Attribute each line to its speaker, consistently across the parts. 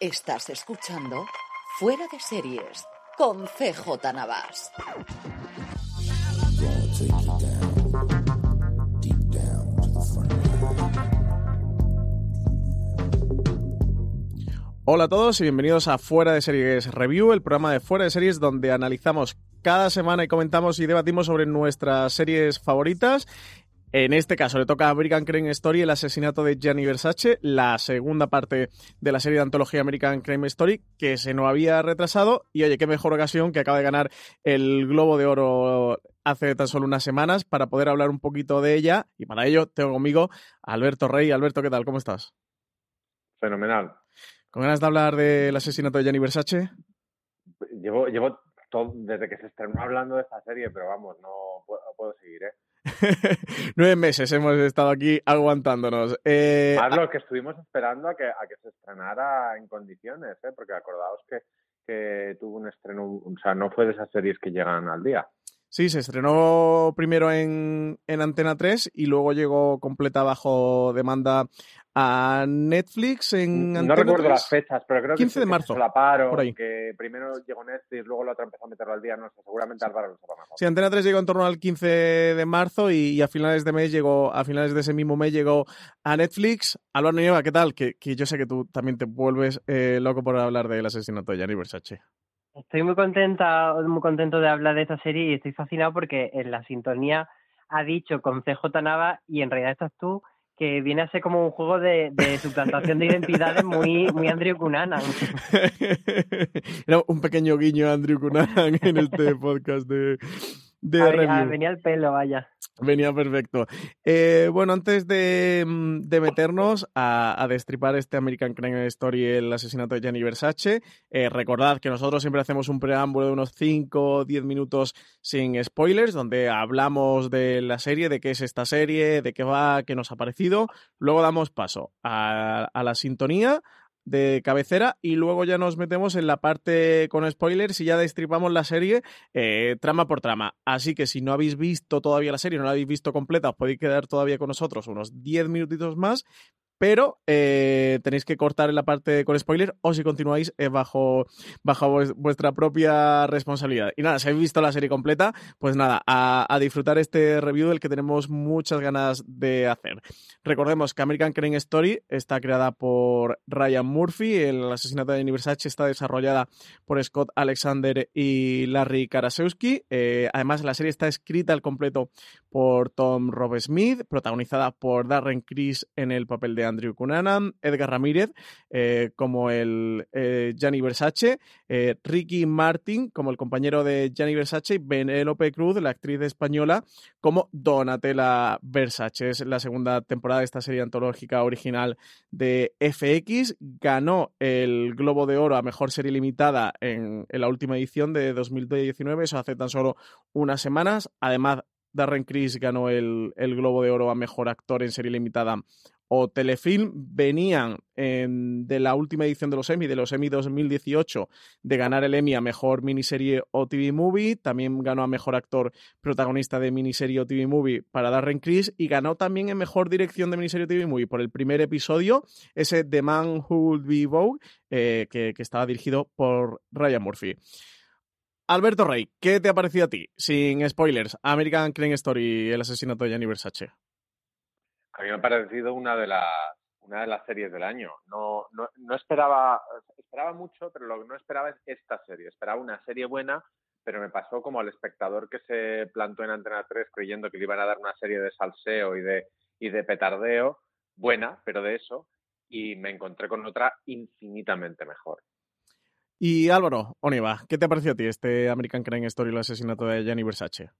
Speaker 1: Estás escuchando Fuera de Series con CJ Navas.
Speaker 2: Hola a todos y bienvenidos a Fuera de Series Review, el programa de Fuera de Series donde analizamos cada semana y comentamos y debatimos sobre nuestras series favoritas. En este caso le toca a American Crime Story el asesinato de Gianni Versace, la segunda parte de la serie de antología American Crime Story que se nos había retrasado y oye, qué mejor ocasión que acaba de ganar el Globo de Oro hace tan solo unas semanas para poder hablar un poquito de ella y para ello tengo conmigo a Alberto Rey. Alberto, ¿qué tal? ¿Cómo estás?
Speaker 3: Fenomenal.
Speaker 2: ¿Con ganas de hablar del asesinato de Gianni Versace?
Speaker 3: Llevo, llevo todo, desde que se estrenó hablando de esta serie, pero vamos, no puedo, seguir, ¿eh?
Speaker 2: Nueve meses hemos estado aquí aguantándonos.
Speaker 3: Eh, Más lo que estuvimos esperando a que, a que se estrenara en condiciones, ¿eh? porque acordaos que, que tuvo un estreno, o sea, no fue de esas series que llegan al día.
Speaker 2: Sí, se estrenó primero en, en, Antena 3 y luego llegó completa bajo demanda a Netflix en
Speaker 3: No recuerdo las fechas, pero creo
Speaker 2: 15
Speaker 3: que
Speaker 2: de marzo,
Speaker 3: se paro, por ahí. que primero llegó Netflix, luego la otra empezó a meterlo al día, no sé, seguramente Álvaro lo sabrá mejor.
Speaker 2: Sí, Antena 3 llegó en torno al 15 de marzo y, a finales de mes llegó, a finales de ese mismo mes llegó a Netflix. Álvaro Nieva, ¿qué tal? Que, que, yo sé que tú también te vuelves eh, loco por hablar del asesinato de Gianni Versace.
Speaker 4: Estoy muy contenta, muy contento de hablar de esta serie y estoy fascinado porque en la sintonía ha dicho con CJ Nava y en realidad estás tú que viene a ser como un juego de, de suplantación de identidades muy, muy Andrew Cunanan.
Speaker 2: Era un pequeño guiño a Andrew Cunanan en este podcast de, de review.
Speaker 4: venía el pelo, vaya.
Speaker 2: Venía perfecto. Eh, bueno, antes de, mm, de meternos a, a, destripar este American Crime Story, el asesinato de Gianni Versace, eh, recordad que nosotros siempre hacemos un preámbulo de unos 5 o 10 minutos sin spoilers, donde hablamos de la serie, de qué es esta serie, de qué va, qué nos ha parecido. Luego damos paso a, a la sintonía, de cabecera y luego ya nos metemos en la parte con spoilers y ya destripamos la serie eh, trama por trama. Así que si no habéis visto todavía la serie, no la habéis visto completa, os podéis quedar todavía con nosotros unos 10 minutitos más. Pero eh, tenéis que cortar en la parte con spoiler o si continuáis eh, bajo, vuestra propia responsabilidad. Y nada, si habéis visto la serie completa, pues nada, a, disfrutar este review del que tenemos muchas ganas de hacer. Recordemos que American Crime Story está creada por Ryan Murphy, el asesinato de Gianni Versace está desarrollada por Scott Alexander y Larry Karasewski. Eh, además, la serie está escrita al completo por Tom Rob Smith, protagonizada por Darren Criss en el papel de Andrew Cunanan, Edgar Ramírez eh, como el eh, Gianni Versace, eh, Ricky Martin como el compañero de Gianni Versace y Benélope Cruz, la actriz española, como Donatella Versace. Es la segunda temporada de esta serie antológica original de FX. Ganó el Globo de Oro a Mejor Serie Limitada en, en la última edición de 2019, eso hace tan solo unas semanas. Además, Darren Criss ganó el, el, Globo de Oro a Mejor Actor en Serie Limitada o Telefilm venían en, de la última edición de los Emmy, de los Emmy 2018, de ganar el Emmy a Mejor Miniserie o TV Movie. También ganó a Mejor Actor Protagonista de Miniserie o TV Movie para Darren Criss y ganó también en Mejor Dirección de Miniserie o TV Movie por el primer episodio, ese The Man Who Would Be Vogue, eh, que, que estaba dirigido por Ryan Murphy. Alberto Rey, ¿qué te ha parecido a ti? Sin spoilers, American Crime Story, el asesinato de Gianni Versace.
Speaker 3: A mí me ha parecido una de las series del año. No, no, no esperaba, esperaba mucho, pero lo que no esperaba es esta serie. Esperaba una serie buena, pero me pasó como al espectador que se plantó en Antena 3 creyendo que le iban a dar una serie de salseo y de, petardeo, buena, pero de eso, y me encontré con otra infinitamente mejor.
Speaker 2: Y Álvaro, Oniva, ¿qué te ha parecido a ti este American Crime Story, el asesinato de Gianni Versace?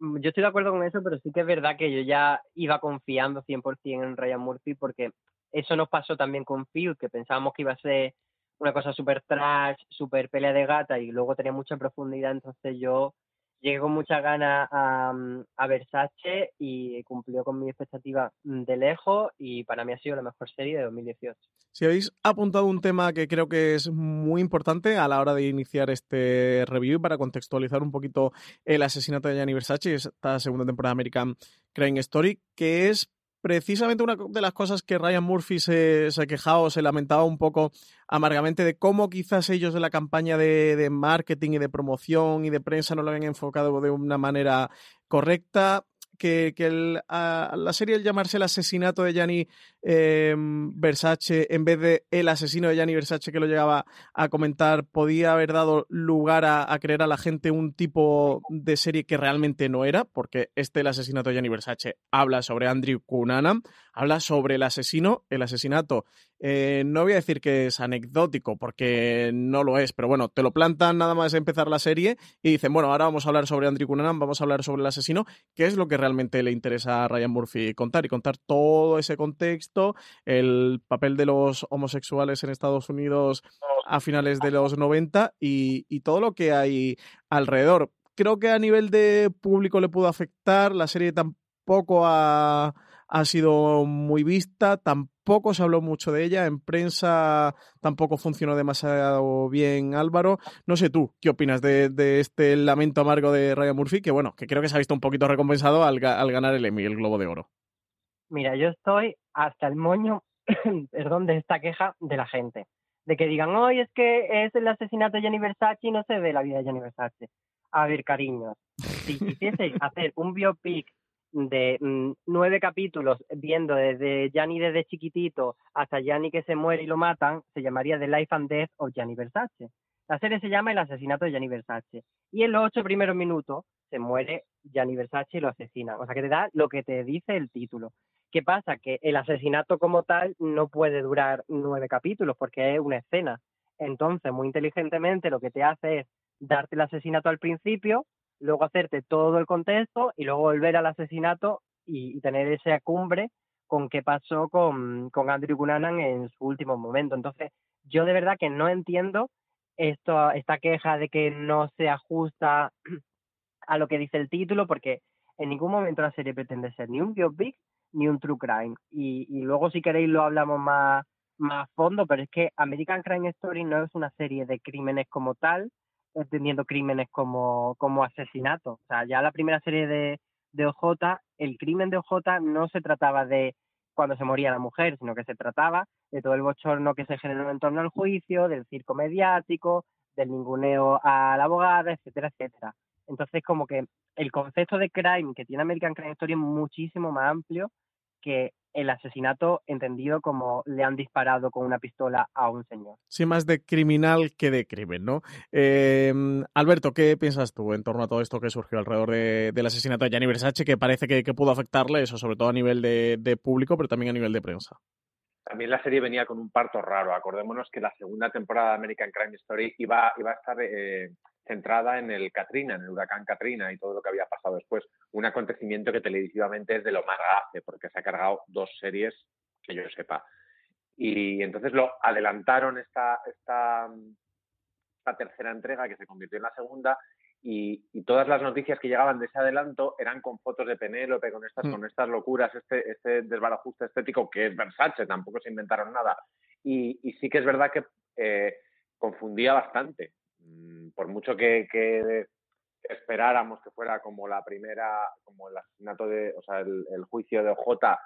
Speaker 4: Yo estoy de acuerdo con eso, pero sí que es verdad que yo ya iba confiando 100% en Ryan Murphy porque eso nos pasó también con Phil, que pensábamos que iba a ser una cosa súper trash, súper pelea de gata y luego tenía mucha profundidad, entonces yo llegué con muchas ganas a, a, Versace y cumplió con mi expectativa de lejos y para mí ha sido la mejor serie de 2018.
Speaker 2: Si habéis apuntado un tema que creo que es muy importante a la hora de iniciar este review para contextualizar un poquito el asesinato de Gianni Versace, esta segunda temporada de American Crime Story, que es precisamente una de las cosas que Ryan Murphy se, se quejaba o se lamentaba un poco amargamente de cómo quizás ellos de la campaña de, marketing y de promoción y de prensa no lo habían enfocado de una manera correcta que, que la serie el llamarse el asesinato de Gianni eh, Versace en vez de el asesino de Gianni Versace que lo llegaba a comentar podía haber dado lugar a, creer a la gente un tipo de serie que realmente no era, porque este el asesinato de Gianni Versace habla sobre Andrew Cunanan, habla sobre el asesino, el asesinato. Eh, no voy a decir que es anecdótico, porque no lo es, pero bueno, te lo plantan nada más empezar la serie y dicen, bueno, ahora vamos a hablar sobre Andrew Cunanan, vamos a hablar sobre el asesino, que es lo que realmente le interesa a Ryan Murphy contar y contar todo ese contexto, el papel de los homosexuales en Estados Unidos a finales de los 90 y, y todo lo que hay alrededor. Creo que a nivel de público le pudo afectar, la serie tampoco ha ha sido muy vista, tampoco se habló mucho de ella, en prensa tampoco funcionó demasiado bien Álvaro. No sé tú, ¿qué opinas de, de este lamento amargo de Ryan Murphy? Que bueno, que creo que se ha visto un poquito recompensado al, al ganar el Emmy, el Globo de Oro.
Speaker 4: Mira, yo estoy hasta el moño, perdón, de esta queja de la gente. De que digan, hoy es que es el asesinato de Gianni Versace y no se ve la vida de Gianni Versace. A ver, cariños, si quisieseis hacer un biopic de mm, nueve capítulos viendo desde Gianni desde chiquitito hasta Gianni que se muere y lo matan, se llamaría The Life and Death of Gianni Versace. La serie se llama El asesinato de Gianni Versace. Y en los ocho primeros minutos se muere Gianni Versace y lo asesinan. O sea que te da lo que te dice el título. ¿Qué pasa? Que el asesinato como tal no puede durar nueve capítulos porque es una escena. Entonces, muy inteligentemente, lo que te hace es darte el asesinato al principio, luego hacerte todo el contexto y luego volver al asesinato y, y tener esa cumbre con qué pasó con, con Andrew Cunanan en su último momento. Entonces, yo de verdad que no entiendo esto, esta queja de que no se ajusta a lo que dice el título, porque en ningún momento la serie pretende ser ni un biopic ni un true crime. Y, y luego, si queréis, lo hablamos más, más a fondo, pero es que American Crime Story no es una serie de crímenes como tal, entendiendo crímenes como, como asesinato. O sea, ya la primera serie de, de OJ, el crimen de OJ no se trataba de cuando se moría la mujer, sino que se trataba de todo el bochorno que se generó en torno al juicio, del circo mediático, del ninguneo a la abogada, etcétera, etcétera. Entonces, como que el concepto de crime que tiene American Crime Story es muchísimo más amplio que el asesinato entendido como le han disparado con una pistola a un señor.
Speaker 2: Sí, más de criminal que de crimen, ¿no? Eh, Alberto, ¿qué piensas tú en torno a todo esto que surgió alrededor de, del asesinato de Gianni Versace, que parece que, que, pudo afectarle eso, sobre todo a nivel de, de, público, pero también a nivel de prensa?
Speaker 3: También la serie venía con un parto raro. Acordémonos que la segunda temporada de American Crime Story iba, iba a estar eh, centrada en el Katrina, en el huracán Katrina y todo lo que había pasado después. Un acontecimiento que televisivamente es de lo más grave, porque se ha cargado dos series que yo sepa. Y entonces lo adelantaron esta, esta, esta tercera entrega que se convirtió en la segunda y, y, todas las noticias que llegaban de ese adelanto eran con fotos de Penélope, con estas, mm. con estas locuras, este, este desbarajuste estético que es Versace, tampoco se inventaron nada. Y, y sí que es verdad que eh, confundía bastante. Por mucho que, esperáramos que fuera como la primera, como el asesinato de, o sea, el, juicio de OJ,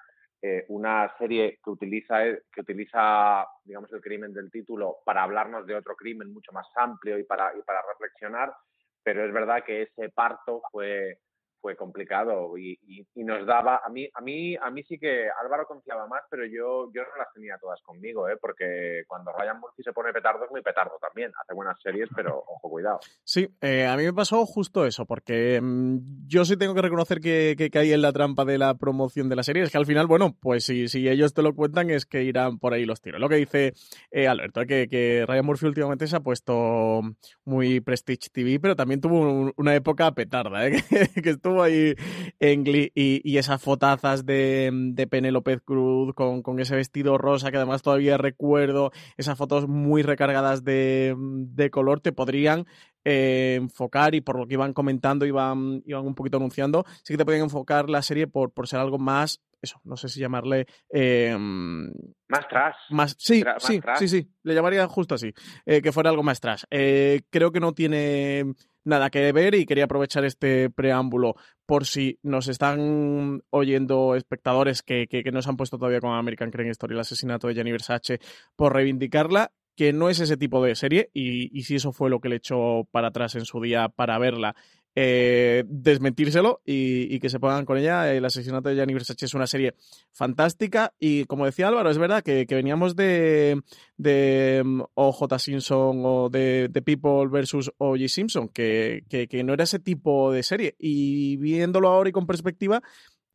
Speaker 3: eh, una serie que utiliza, que utiliza, digamos, el crimen del título para hablarnos de otro crimen mucho más amplio y para, y para reflexionar, pero es verdad que ese parto fue, fue complicado y, y, y, nos daba a mí a mí a mí sí que Álvaro confiaba más pero yo yo no las tenía todas conmigo ¿eh? porque cuando Ryan Murphy se pone petardo es muy petardo también. Hace buenas series pero ojo cuidado.
Speaker 2: Sí eh, a mí me pasó justo eso porque mmm, yo sí tengo que reconocer que, que, caí en la trampa de la promoción de la serie. Es que al final bueno pues si, si ellos te lo cuentan es que irán por ahí los tiros. Lo que dice eh, Alberto que, que Ryan Murphy últimamente se ha puesto muy Prestige TV pero también tuvo un, una época petarda ¿eh? que estuvo ahí en Glee y, y esas fotazas de, de Penélope Cruz con, con, ese vestido rosa que además todavía recuerdo, esas fotos muy recargadas de, de color te podrían eh, enfocar y por lo que iban comentando, iban, iban un poquito anunciando, sí que te podían enfocar la serie por, por ser algo más eso, no sé si llamarle... Eh,
Speaker 3: más trash.
Speaker 2: Más, sí, Tra sí, trash. sí, sí, le llamaría justo así, eh, que fuera algo más trash. Creo que no tiene nada que ver y quería aprovechar este preámbulo por si nos están oyendo espectadores que, que, no se han puesto todavía con American Crime Story, el asesinato de Gianni Versace, por reivindicarla que no es ese tipo de serie y, y si eso fue lo que le echó para atrás en su día para verla eh, desmentírselo y, que se pongan con ella. El asesinato de Gianni Versace es una serie fantástica y como decía Álvaro, es verdad que, veníamos de, de mm, OJ Simpson o de, People versus O.J. Simpson, que, que, no era ese tipo de serie y viéndolo ahora y con perspectiva,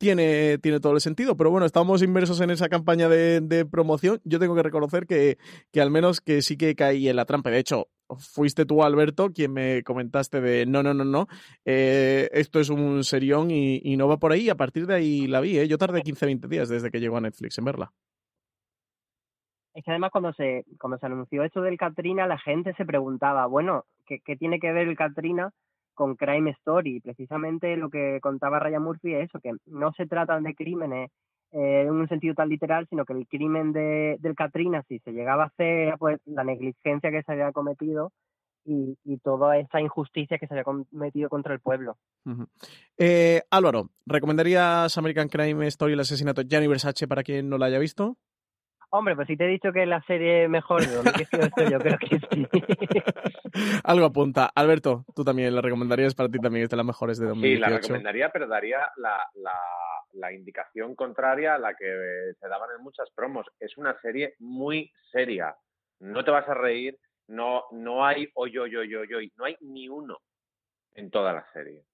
Speaker 2: tiene, tiene todo el sentido. Pero bueno, estamos inmersos en esa campaña de, promoción. Yo tengo que reconocer que, que, al menos que sí que caí en la trampa. De hecho, fuiste tú, Alberto, quien me comentaste de no, no, no, no, eh, esto es un serión y, no va por ahí. A partir de ahí la vi, ¿eh? Yo tardé 15, 20 días desde que llegó a Netflix en verla.
Speaker 4: Es que además cuando se, cuando se anunció esto del Katrina, la gente se preguntaba, bueno, ¿qué, qué tiene que ver el Katrina con Crime Story. Precisamente lo que contaba Ryan Murphy es eso, que no se tratan de crímenes eh, en un sentido tan literal, sino que el crimen de, del Katrina, si se llegaba a hacer, pues la negligencia que se había cometido y, toda esta injusticia que se había cometido contra el pueblo.
Speaker 2: eh, Álvaro, ¿recomendarías American Crime Story, el asesinato de Gianni Versace para quien no la haya visto?
Speaker 4: Hombre, pues si te he dicho que la serie mejor de 2018, yo creo que sí.
Speaker 2: Algo apunta. Alberto, tú también la recomendarías para ti también, es de las mejores de 2018.
Speaker 3: Sí, la recomendaría, pero daría la, la, la indicación contraria a la que se daban en muchas promos. Es una serie muy seria. No te vas a reír, no, no hay oy, oy, oy, oy, no hay ni uno en toda la serie.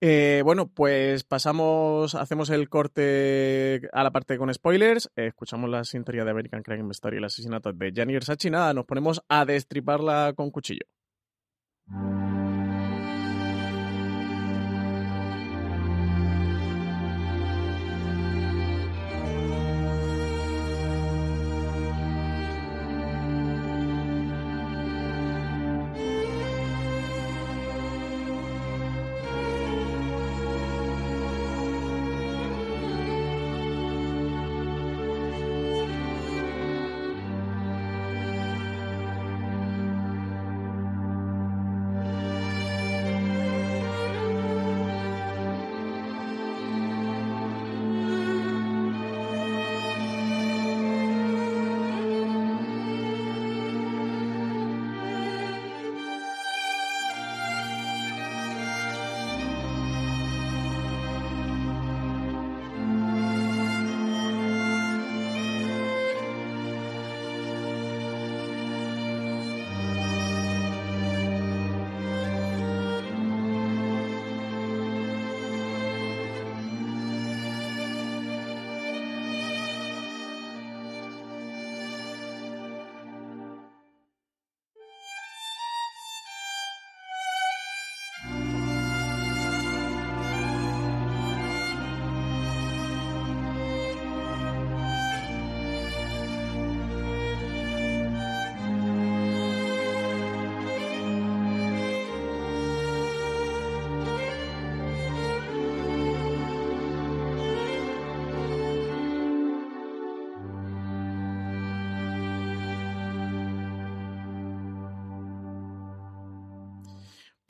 Speaker 2: Eh, bueno, pues pasamos, hacemos el corte a la parte con spoilers, eh, escuchamos la sintonía de American Crime Story, el asesinato de Gianni Versace, nada, nos ponemos a destriparla con cuchillo.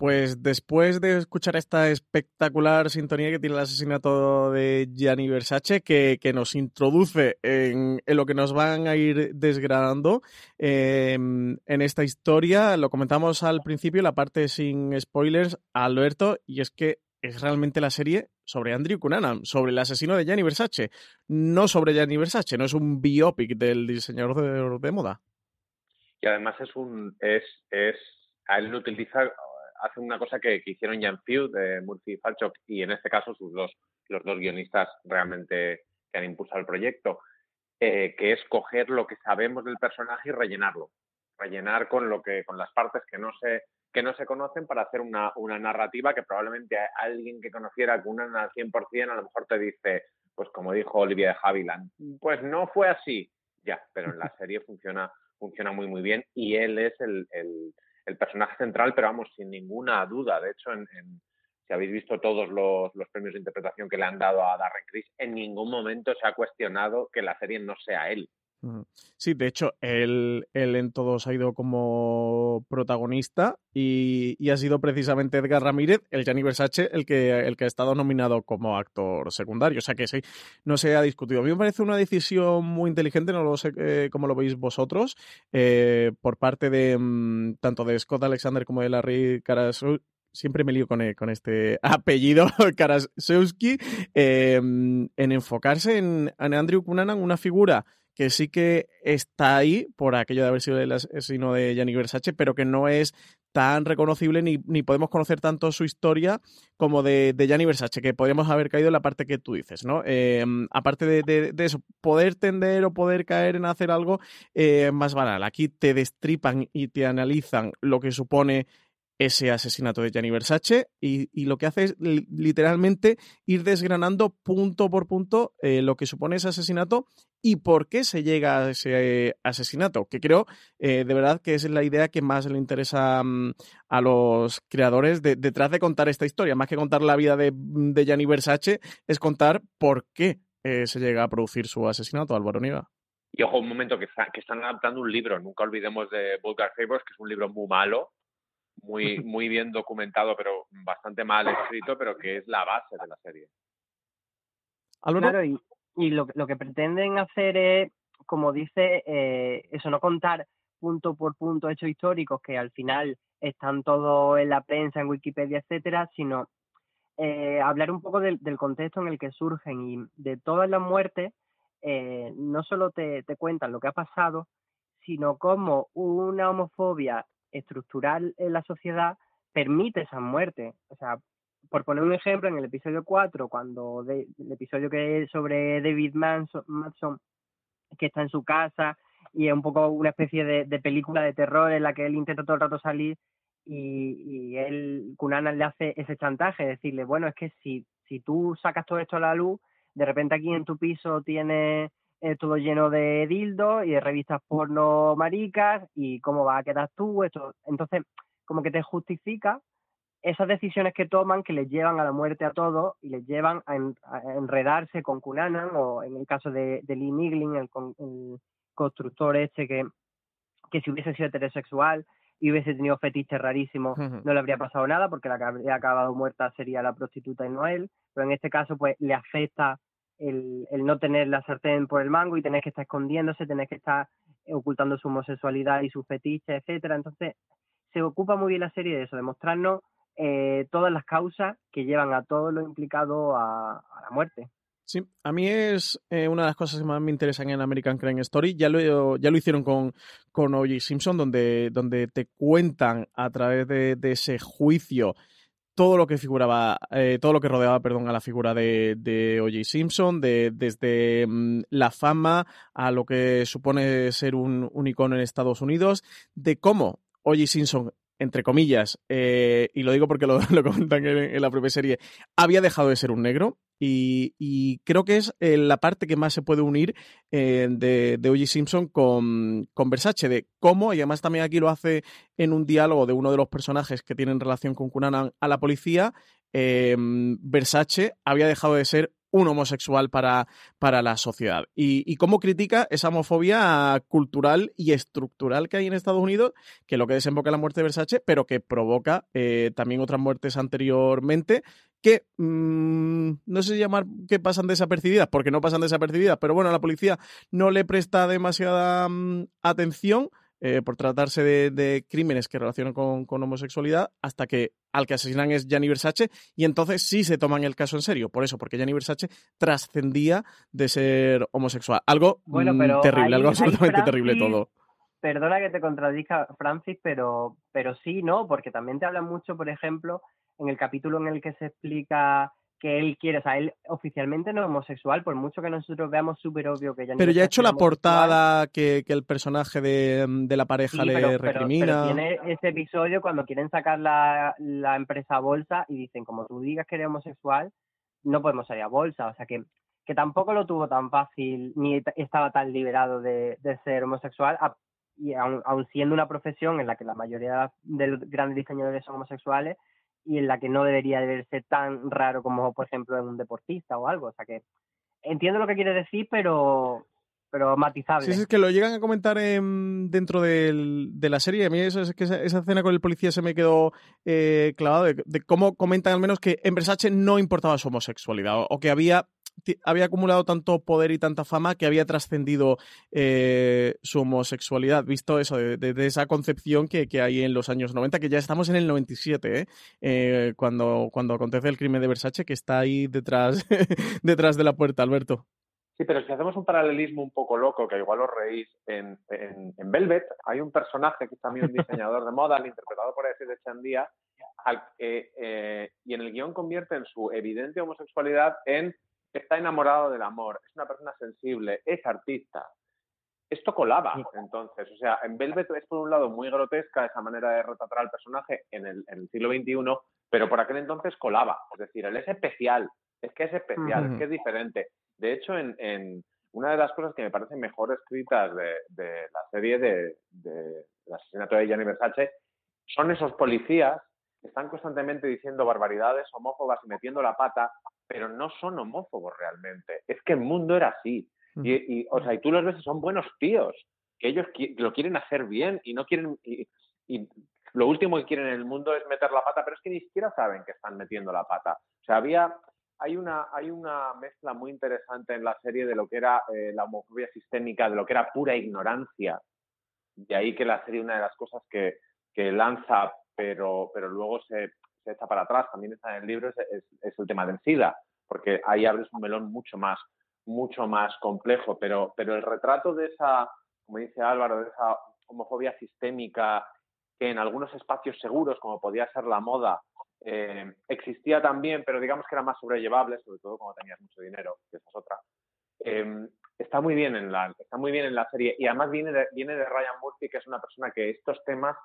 Speaker 2: Pues después de escuchar esta espectacular sintonía que tiene el asesinato de Gianni Versace, que, nos introduce en, lo que nos van a ir desgranando em, en esta historia, lo comentamos al principio, la parte sin spoilers, Alberto, y es que es realmente la serie sobre Andrew Cunanan, sobre el asesino de Gianni Versace, no sobre Gianni Versace, no es un biopic del diseñador de, moda.
Speaker 3: Y además es un es es él lo utiliza hace una cosa que, hicieron Jan Few de Murphy y Falchuk y en este caso sus dos, los dos guionistas realmente que han impulsado el proyecto, eh, que es coger lo que sabemos del personaje y rellenarlo, rellenar con lo que, con las partes que no se que no se conocen para hacer una, una narrativa que probablemente alguien que conociera Cunan al 100% a lo mejor te dice, pues como dijo Olivia de Havilland, pues no fue así, ya, pero en la serie funciona, funciona muy muy bien y él es el, el personaje central, pero vamos, sin ninguna duda. De hecho, en, si habéis visto todos los, premios de interpretación que le han dado a Darren Criss, en ningún momento se ha cuestionado que la serie no sea él.
Speaker 2: Sí, de hecho, él, él, en todos ha ido como protagonista y, ha sido precisamente Edgar Ramírez, el Gianni Versace, el que, el que ha estado nominado como actor secundario. O sea que no se ha discutido. A mí me parece una decisión muy inteligente, no lo sé eh, cómo lo veis vosotros, eh, por parte de mm, tanto de Scott Alexander como de Larry Caras siempre me lío con, eh, este apellido, Karasewski, em, en enfocarse en, en Andrew Cunanan, una figura que sí que está ahí por aquello de haber sido el asesino de Gianni Versace, pero que no es tan reconocible ni, ni podemos conocer tanto su historia como de, de Gianni Versace, que podríamos haber caído en la parte que tú dices, ¿no? Em, aparte de, eso, poder tender o poder caer en hacer algo eh, más banal. Aquí te destripan y te analizan lo que supone ese asesinato de Gianni Versace y, lo que hace es literalmente ir desgranando punto por punto eh, lo que supone ese asesinato y por qué se llega a ese asesinato, que creo eh, de verdad que es la idea que más le interesa mm, a los creadores detrás de contar esta historia, más que contar la vida de, de Gianni Versace, es contar por qué eh, se llega a producir su asesinato, Álvaro Niva.
Speaker 3: Y ojo, un momento que, que están adaptando un libro, nunca olvidemos de Vulgar Favors, que es un libro muy malo, muy, muy bien documentado, pero bastante mal escrito, pero que es la base de la serie.
Speaker 4: Claro, y, y lo, lo, que pretenden hacer es, como dice, eh, eso, no contar punto por punto hechos históricos que al final están todos en la prensa, en Wikipedia, etcétera, sino eh, hablar un poco del, del, contexto en el que surgen y de todas las muertes, eh, no solo te, te cuentan lo que ha pasado, sino cómo una homofobia estructural en la sociedad permite esa muerte. O sea, por poner un ejemplo, en el episodio 4, cuando el episodio que es sobre David Manson, que está en su casa y es un poco una especie de, película de terror en la que él intenta todo el rato salir y, él, Cunanan le hace ese chantaje, decirle, bueno, es que si, si tú sacas todo esto a la luz, de repente aquí en tu piso tienes eh, todo lleno de dildos y de revistas porno maricas y cómo va a quedar tú, esto. Entonces, como que te justifica esas decisiones que toman que les llevan a la muerte a todos y les llevan a, enredarse con Cunanan o en el caso de, de Lee Niglin, el, constructor este que, que si hubiese sido heterosexual y hubiese tenido fetiches rarísimos, no le habría pasado nada porque la que habría acabado muerta sería la prostituta y no él, pero en este caso pues le afecta el, el, no tener la sartén por el mango y tener que estar escondiéndose, tener que estar ocultando su homosexualidad y su fetiche, etcétera. Entonces, se ocupa muy bien la serie de eso, de mostrarnos eh, todas las causas que llevan a todos los implicados a, la muerte.
Speaker 2: Sí, a mí es eh, una de las cosas que más me interesan en American Crime Story. Ya lo, ya lo hicieron con, con O.J. Simpson, donde, donde te cuentan a través de ese juicio todo lo que figuraba, eh, todo lo que rodeaba, perdón, a la figura de, de. Simpson, de, desde mm, la fama a lo que supone ser un, un icono en Estados Unidos, de cómo O.J. Simpson entre comillas, eh, y lo digo porque lo, lo comentan en, la propia serie, había dejado de ser un negro. Y, creo que es eh, la parte que más se puede unir eh, de, de. Simpson con, con, Versace, de cómo, y además también aquí lo hace en un diálogo de uno de los personajes que tienen relación con Cunanan a la policía, Versace había dejado de ser un homosexual para, para la sociedad. Y, cómo critica esa homofobia cultural y estructural que hay en Estados Unidos, que lo que desemboca la muerte de Versace, pero que provoca eh, también otras muertes anteriormente que mmm, no sé llamar que pasan desapercibidas, porque no pasan desapercibidas, pero bueno, la policía no le presta demasiada mm, atención eh, por tratarse de, crímenes que relacionan con, homosexualidad, hasta que al que asesinan es Gianni Versace, y entonces sí se toman el caso en serio. Por eso, porque Gianni Versace trascendía de ser homosexual. Algo mm, terrible, algo absolutamente terrible todo.
Speaker 4: Perdona que te contradiga, Francis, pero, pero sí, ¿no? Porque también te habla mucho, por ejemplo, en el capítulo en el que se explica que él quiere, o sea, él oficialmente no es homosexual, por mucho que nosotros veamos súper obvio que ya
Speaker 2: Pero ya ha hecho la portada que, que, el personaje de, de la pareja le recrimina. Pero,
Speaker 4: tiene ese episodio cuando quieren sacar la, la empresa a bolsa y dicen, como tú digas que eres homosexual, no podemos salir a bolsa, o sea que que tampoco lo tuvo tan fácil ni estaba tan liberado de, de ser homosexual y aun, aun, siendo una profesión en la que la mayoría de los grandes diseñadores son homosexuales y en la que no debería de ser tan raro como, por ejemplo, en un deportista o algo. O sea que entiendo lo que quiere decir, pero pero matizable.
Speaker 2: Sí, es que lo llegan a comentar dentro de la serie. A mí eso, es que esa, escena con el policía se me quedó eh, clavado de, cómo comentan al menos que en Versace no importaba su homosexualidad o que había había acumulado tanto poder y tanta fama que había trascendido eh, su homosexualidad, visto eso, de, esa concepción que, que, hay en los años 90, que ya estamos en el 97, ¿eh? Eh, cuando, cuando acontece el crimen de Versace, que está ahí detrás, detrás de la puerta, Alberto.
Speaker 3: Sí, pero si hacemos un paralelismo un poco loco, que igual os reís, en, en, Velvet hay un personaje que es también un diseñador de moda, interpretado por ese de Chandía, al, eh, y en el guion convierte en su evidente homosexualidad en está enamorado del amor, es una persona sensible, es artista. Esto colaba, entonces. O sea, en Velvet es por un lado muy grotesca esa manera de retratar al personaje en el, en el siglo XXI, pero por aquel entonces colaba. Es decir, él es especial, es que es especial, uh -huh. es que es diferente. De hecho, en, en, una de las cosas que me parecen mejor escritas de, de la serie de, de, El asesinato de Gianni Versace son esos policías están constantemente diciendo barbaridades homófobas y metiendo la pata, pero no son homófobos realmente. Es que el mundo era así. Y, y, o sea, y tú los ves son buenos tíos, que ellos lo quieren hacer bien y no quieren. Y, y, lo último que quieren en el mundo es meter la pata, pero es que ni siquiera saben que están metiendo la pata. O sea, había. Hay una, hay una mezcla muy interesante en la serie de lo que era eh, la homofobia sistémica, de lo que era pura ignorancia. De ahí que la serie, una de las cosas que, que lanza, pero, pero luego se, se echa para atrás, también está en el libro, es, es, el tema del SIDA, porque ahí abres un melón mucho más, mucho más complejo, pero, pero el retrato de esa, como dice Álvaro, de esa homofobia sistémica que en algunos espacios seguros, como podía ser la moda, eh, existía también, pero digamos que era más sobrellevable, sobre todo cuando tenías mucho dinero, que esa es otra. Eh, está muy bien en la está muy bien en la serie y además viene de, viene de Ryan Murphy, que es una persona que estos temas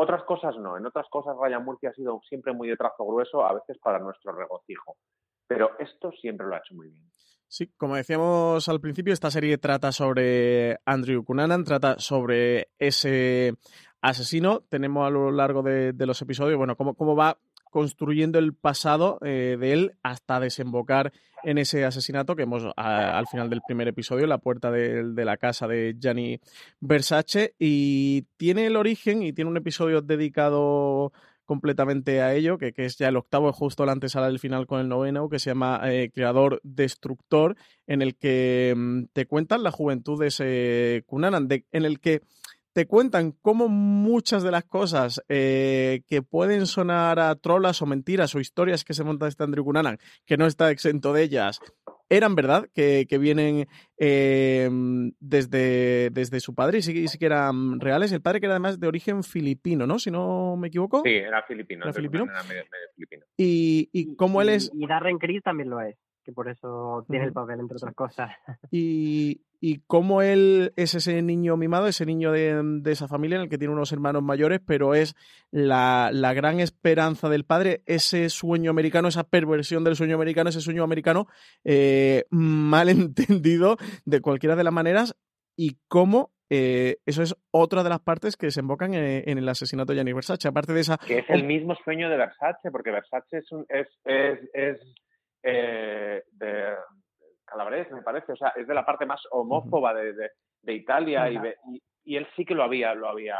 Speaker 3: otras cosas no, en otras cosas Ryan Murphy ha sido siempre muy de trazo grueso, a veces para nuestro regocijo, pero esto siempre lo ha hecho muy bien.
Speaker 2: Sí, como decíamos al principio, esta serie trata sobre Andrew Cunanan, trata sobre ese asesino. Tenemos a lo largo de, de los episodios, bueno, cómo, cómo va construyendo el pasado eh, de él hasta desembocar en ese asesinato que hemos al final del primer episodio, la puerta de, la casa de Gianni Versace, y tiene el origen y tiene un episodio dedicado completamente a ello, que, es ya el octavo, justo la antesala del final con el noveno, que se llama eh, Creador Destructor, en el que mm, te cuentan la juventud de ese Cunanan, en el que te cuentan cómo muchas de las cosas eh, que pueden sonar a trolas o mentiras o historias que se monta este Andrew Cunanan, que no está exento de ellas, eran verdad, que, que vienen eh, desde, desde su padre y sí, sí, que eran reales. El padre que era además de origen filipino, ¿no? Si no me equivoco.
Speaker 3: Sí, era filipino.
Speaker 2: Era filipino.
Speaker 3: Era medio, medio filipino.
Speaker 2: Y, y cómo él es...
Speaker 4: Y Darren Criss también lo es que por eso tiene el papel, entre otras cosas.
Speaker 2: Y, y cómo él es ese niño mimado, ese niño de, de, esa familia en el que tiene unos hermanos mayores, pero es la, la, gran esperanza del padre, ese sueño americano, esa perversión del sueño americano, ese sueño americano eh, mal entendido de cualquiera de las maneras, y cómo eh, eso es otra de las partes que desembocan en, en, el asesinato de Gianni Versace, aparte de esa...
Speaker 3: Que es el mismo sueño de Versace, porque Versace es, un, es, es, es eh, de Calabrés, me parece, o sea, es de la parte más homófoba de, de, de Italia y, y, y, él sí que lo había, lo había,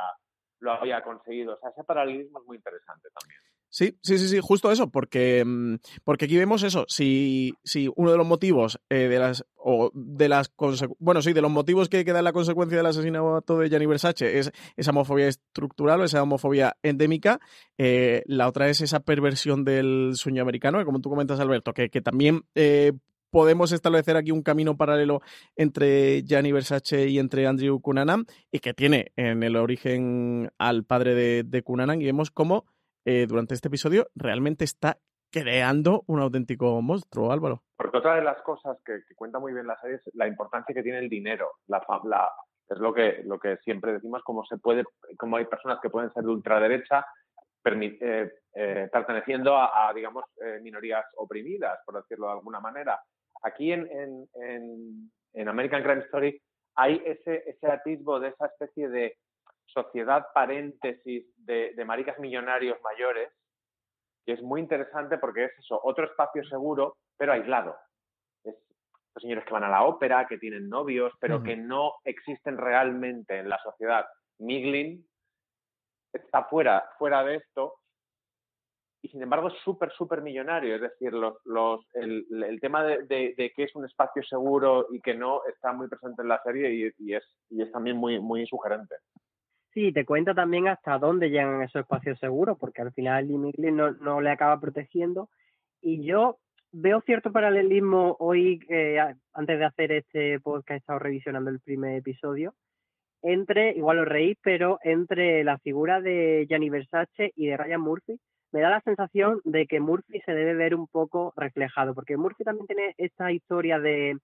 Speaker 3: lo había conseguido. O sea, ese paralelismo es muy interesante también.
Speaker 2: Sí, sí, sí, sí, justo eso, porque, mm, porque aquí vemos eso, si, si uno de los motivos eh, de las, o de las, bueno, sí, de los motivos que, que da la consecuencia del asesinato de Gianni Versace es esa homofobia estructural o esa homofobia endémica, eh, la otra es esa perversión del sueño americano, que como tú comentas, Alberto, que, que también eh, podemos establecer aquí un camino paralelo entre Gianni Versace y entre Andrew Cunanan, y que tiene en el origen al padre de, de Cunanan, y vemos cómo eh, durante este episodio realmente está creando un auténtico monstruo, Álvaro.
Speaker 3: Porque otra de las cosas que, cuenta muy bien la serie es la importancia que tiene el dinero. La, la, es lo que, lo que siempre decimos, cómo se puede, cómo hay personas que pueden ser de ultraderecha eh, eh, perteneciendo a, digamos, minorías oprimidas, por decirlo de alguna manera. Aquí en, en American Crime Story hay ese, ese atisbo de esa especie de sociedad paréntesis de, de, maricas millonarios mayores, que es muy interesante porque es eso, otro espacio seguro, pero aislado. Es, señores que van a la ópera, que tienen novios, pero que no existen realmente en la sociedad. Miglin está fuera, fuera de esto y sin embargo es súper, súper millonario. Es decir, los, los, el, el tema de, de, que es un espacio seguro y que no está muy presente en la serie y, y, es, y es también muy, muy sugerente.
Speaker 4: Sí, te cuenta también hasta dónde llegan esos espacios seguros, porque al final Lee no, no le acaba protegiendo. Y yo veo cierto paralelismo hoy, eh, antes de hacer este podcast, he estado revisionando el primer episodio, entre, igual os reís, pero entre la figura de Gianni Versace y de Ryan Murphy, me da la sensación de que Murphy se debe ver un poco reflejado, porque Murphy también tiene esta historia de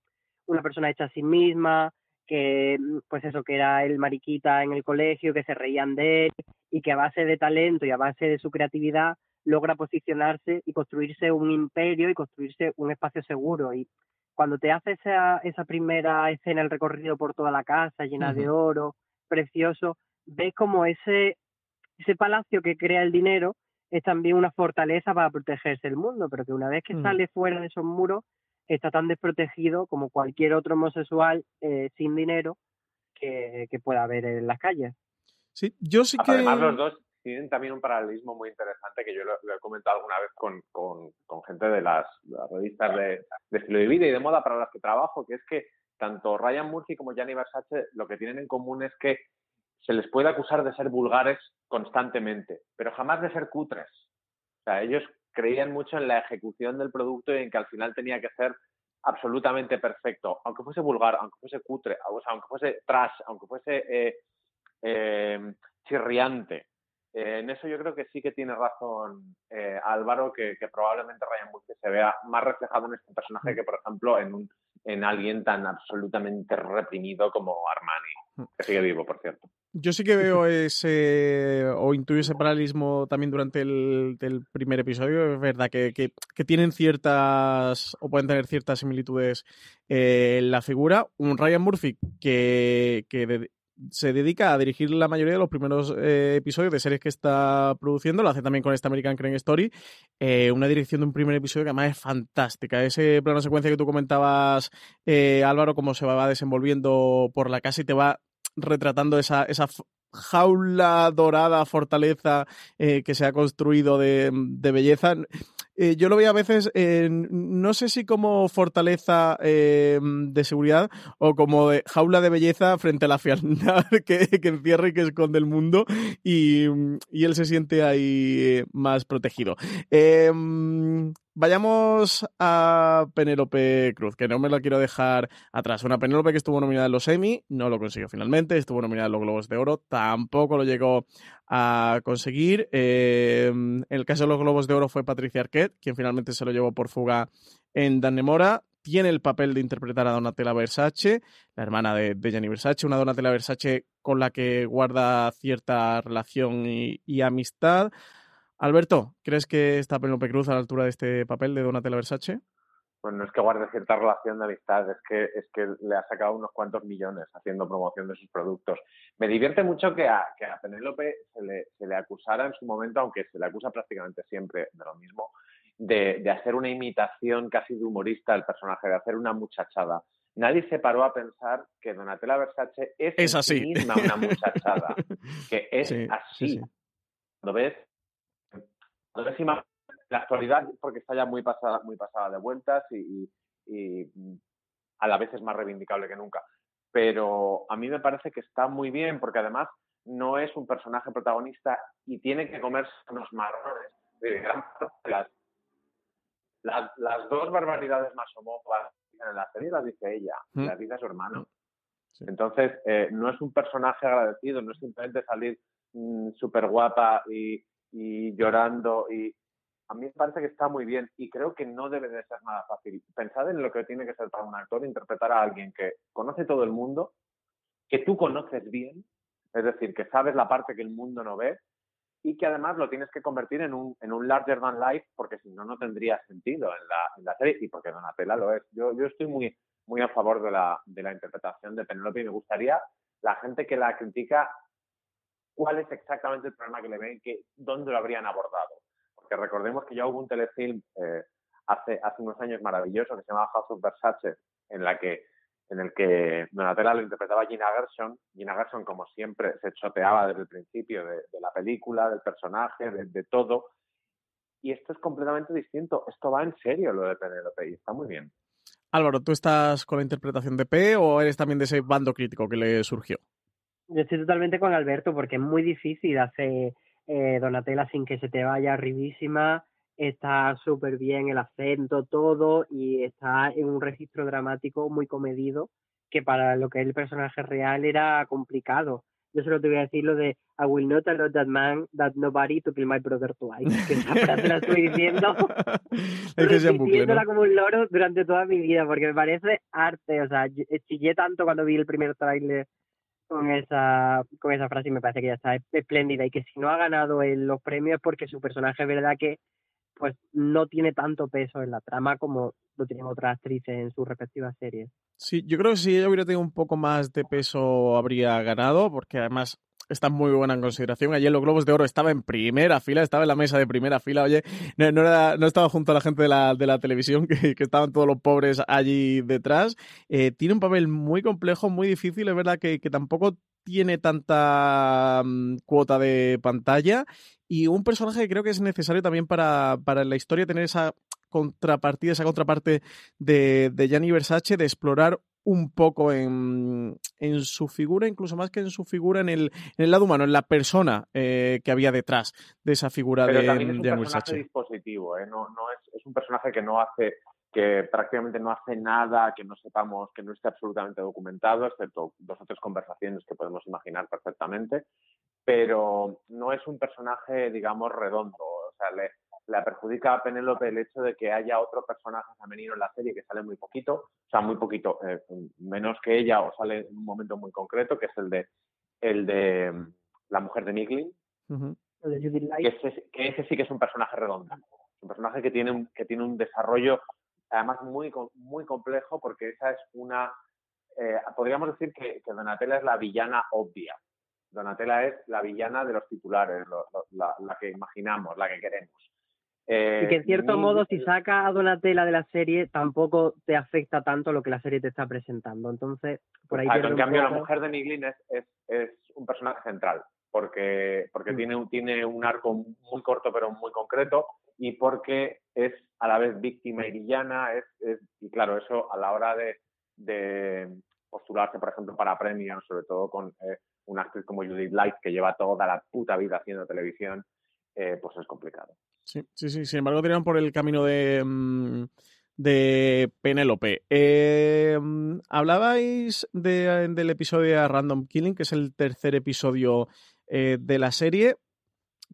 Speaker 4: una persona hecha a sí misma, que pues eso, que era el mariquita en el colegio, que se reían de él y que a base de talento y a base de su creatividad logra posicionarse y construirse un imperio y construirse un espacio seguro. Y cuando te hace esa, esa primera escena, el recorrido por toda la casa llena de oro, precioso, ves como ese, ese palacio que crea el dinero es también una fortaleza para protegerse el mundo, pero que una vez que mm. sale fuera de esos muros está tan desprotegido como cualquier otro homosexual eh, sin dinero que, pueda haber en las calles.
Speaker 2: Sí, yo sí que...
Speaker 3: Además los dos tienen también un paralelismo muy interesante que yo lo, he comentado alguna vez con, con, gente de las, revistas de, de, estilo de vida y de moda para las que trabajo, que es que tanto Ryan Murphy como Gianni Versace lo que tienen en común es que se les puede acusar de ser vulgares constantemente, pero jamás de ser cutres. O sea, ellos creían mucho en la ejecución del producto y en que al final tenía que ser absolutamente perfecto, aunque fuese vulgar, aunque fuese cutre, aunque fuese trash, aunque fuese eh, eh, chirriante. Eh, en eso yo creo que sí que tiene razón Álvaro, que, probablemente Ryan Murphy se vea más reflejado en este personaje mm. que, por ejemplo, en, un, en alguien tan absolutamente reprimido como Armani, mm. que sigue vivo, por cierto.
Speaker 2: Yo sí que veo ese, o intuyo ese paralelismo también durante el, primer episodio. Es verdad que, tienen ciertas, o pueden tener ciertas similitudes eh, en la figura. Un Ryan Murphy que, se dedica a dirigir la mayoría de los primeros eh, episodios de series que está produciendo. Lo hace también con esta American Crane Story. Eh, una dirección de un primer episodio que además es fantástica. Ese plano secuencia que tú comentabas, Álvaro, cómo se va desenvolviendo por la casa y te va retratando esa, esa jaula dorada, fortaleza eh, que se ha construido de, de belleza. Eh, yo lo veo a veces, no sé si como fortaleza eh, de seguridad o como de jaula de belleza frente a la fialdad que, encierra y que esconde el mundo y, y él se siente ahí más protegido. Vayamos a Penélope Cruz, que no me la quiero dejar atrás. Una Penélope que estuvo nominada en los Emmy, no lo consiguió finalmente, estuvo nominada en los Globos de Oro, tampoco lo llegó a conseguir. Em, en el caso de los Globos de Oro fue Patricia Arquette, quien finalmente se lo llevó por fuga en Danemora. Tiene el papel de interpretar a Donatella Versace, la hermana de, de Gianni Versace, una Donatella Versace con la que guarda cierta relación y amistad. Alberto, ¿crees que está Penélope Cruz a la altura de este papel de Donatella Versace?
Speaker 3: Pues no es que guarde cierta relación de amistad, es que, es que le ha sacado unos cuantos millones haciendo promoción de sus productos. Me divierte mucho que a, que a Penélope se le, se le acusara en su momento, aunque se le acusa prácticamente siempre de lo mismo, de, de hacer una imitación casi de humorista del personaje, de hacer una muchachada nadie se paró a pensar que Donatella Versace es,
Speaker 2: así.
Speaker 3: misma una muchachada, que es así. Cuando ves la actualidad, porque está ya muy pasada, muy pasada de vueltas y, a la vez es más reivindicable que nunca. Pero a mí me parece que está muy bien, porque además no es un personaje protagonista y tiene que comerse unos marrones. Las, las, dos barbaridades más homófobas en la serie las dice ella, mm. las dice su hermano. Entonces, eh, no es un personaje agradecido, no es simplemente salir mm, súper guapa y, y llorando y a mí me parece que está muy bien y creo que no debe de ser nada fácil. Pensad en lo que tiene que ser para un actor interpretar a alguien que conoce todo el mundo, que tú conoces bien, es decir, que sabes la parte que el mundo no ve y que además lo tienes que convertir en un, en un larger than life porque si no, no tendría sentido en la, en la serie y porque Donatella lo es. Yo, yo estoy muy, muy a favor de la, de la interpretación de Penelope y me gustaría la gente que la critica cuál es exactamente el problema que le ven, que, dónde lo habrían abordado. Porque recordemos que ya hubo un telefilm eh, hace, hace unos años maravilloso que se llamaba House of Versace, en la que en el que Donatella lo interpretaba Gina Gershon. Gina Gershon, como siempre, se choteaba desde el principio de, la película, del personaje, de, todo. Y esto es completamente distinto. Esto va en serio lo de Penelope y está muy bien.
Speaker 2: Álvaro, ¿tú estás con la interpretación de P o eres también de ese bando crítico que le surgió?
Speaker 4: Yo estoy totalmente con Alberto porque es muy difícil hacer eh, Donatella sin que se te vaya arribísima está súper bien el acento, todo, y está en un registro dramático muy comedido, que para lo que es el personaje real era complicado. Yo solo te voy a decir lo de I will not allow that man, that nobody to kill my brother twice. Que esa frase la estoy diciendo. estoy diciéndola como un loro durante toda mi vida, porque me parece arte. O sea, chillé tanto cuando vi el primer tráiler con esa, con esa frase y me parece que ya está espléndida. Y que si no ha ganado en los premios es porque su personaje es verdad que pues no tiene tanto peso en la trama como lo tienen otras actrices en sus respectivas series.
Speaker 2: Sí, yo creo que si ella hubiera tenido un poco más de peso habría ganado, porque además está muy buena en consideración. Ayer los Globos de Oro estaba en primera fila, estaba en la mesa de primera fila. Oye, no, estaba junto a la gente de la, televisión, que, estaban todos los pobres allí detrás. Eh, tiene un papel muy complejo, muy difícil. Es verdad que, tampoco tiene tanta mm, cuota de pantalla y un personaje que creo que es necesario también para, para la historia tener esa contrapartida, esa contraparte de, de Gianni Versace, de explorar un poco en, en, su figura, incluso más que en su figura, en el, en el lado humano, en la persona eh, que había detrás de esa figura
Speaker 3: Pero
Speaker 2: de,
Speaker 3: también es un personaje dispositivo, ¿eh? no, no es, es, un personaje que no hace que prácticamente no hace nada que no sepamos, que no esté absolutamente documentado, excepto dos o tres conversaciones que podemos imaginar perfectamente, pero no es un personaje, digamos, redondo. O sea, le, perjudica a Penélope el hecho de que haya otro personaje femenino en la serie que sale muy poquito, o sea, muy poquito, eh, menos que ella, o sale en un momento muy concreto, que es el de el de mm, la mujer de Miglin, que, ese, que ese sí que es un personaje redondo, un personaje que tiene un, que tiene un desarrollo además muy, muy complejo porque esa es una, eh, podríamos decir que, Donatella es la villana obvia. Donatella es la villana de los titulares, la, que imaginamos, la que queremos.
Speaker 4: Eh, y que en cierto modo, si saca a Donatella de la serie, tampoco te afecta tanto lo que la serie te está presentando. Entonces, por ahí.
Speaker 3: en cambio, la mujer de Miglin es, es, un personaje central, porque, porque mm. tiene, tiene un arco muy corto pero muy concreto y porque es a la vez víctima y villana, es, y claro, eso a la hora de, de, postularse, por ejemplo, para premios, sobre todo con eh, una actriz como Judith Light, que lleva toda la puta vida haciendo televisión, eh, pues es complicado.
Speaker 2: Sí, sí, sí. Sin embargo, tiran por el camino de, mm, de Penélope. Eh, mm, hablabais de, del episodio de Random Killing, que es el tercer episodio de la serie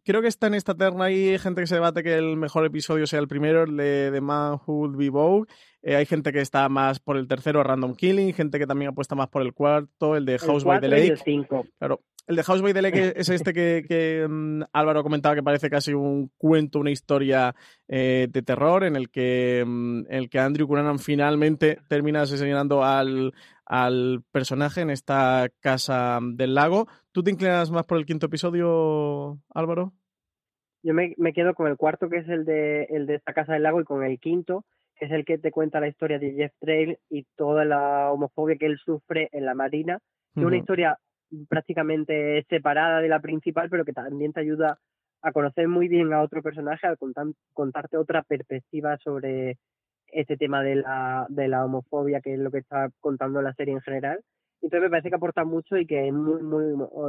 Speaker 2: creo que está en esta terna hay gente que se debate que el mejor episodio sea el primero, el de The Man Who Would Be Vogue. Eh, hay gente que está más por el tercero, Random Killing, gente que también apuesta más por el cuarto, el de House by the Lake. Claro, el de House by the Lake es este que, mm, Álvaro comentaba que parece casi un cuento, una historia eh, de terror en el que, mm, el que Andrew Cunanan finalmente termina asesinando al, al personaje en esta casa del lago. ¿Tú te inclinas más por el quinto episodio, Álvaro?
Speaker 4: Yo me, quedo con el cuarto, que es el de, el de esta casa del lago, y con el quinto, que es el que te cuenta la historia de Jeff Trail y toda la homofobia que él sufre en la marina. Es una historia prácticamente separada de la principal, pero que también te ayuda a conocer muy bien a otro personaje, a contarte otra perspectiva sobre este tema de la, de la homofobia, que es lo que está contando la serie en general. Entonces me parece que aporta mucho y que es muy, muy,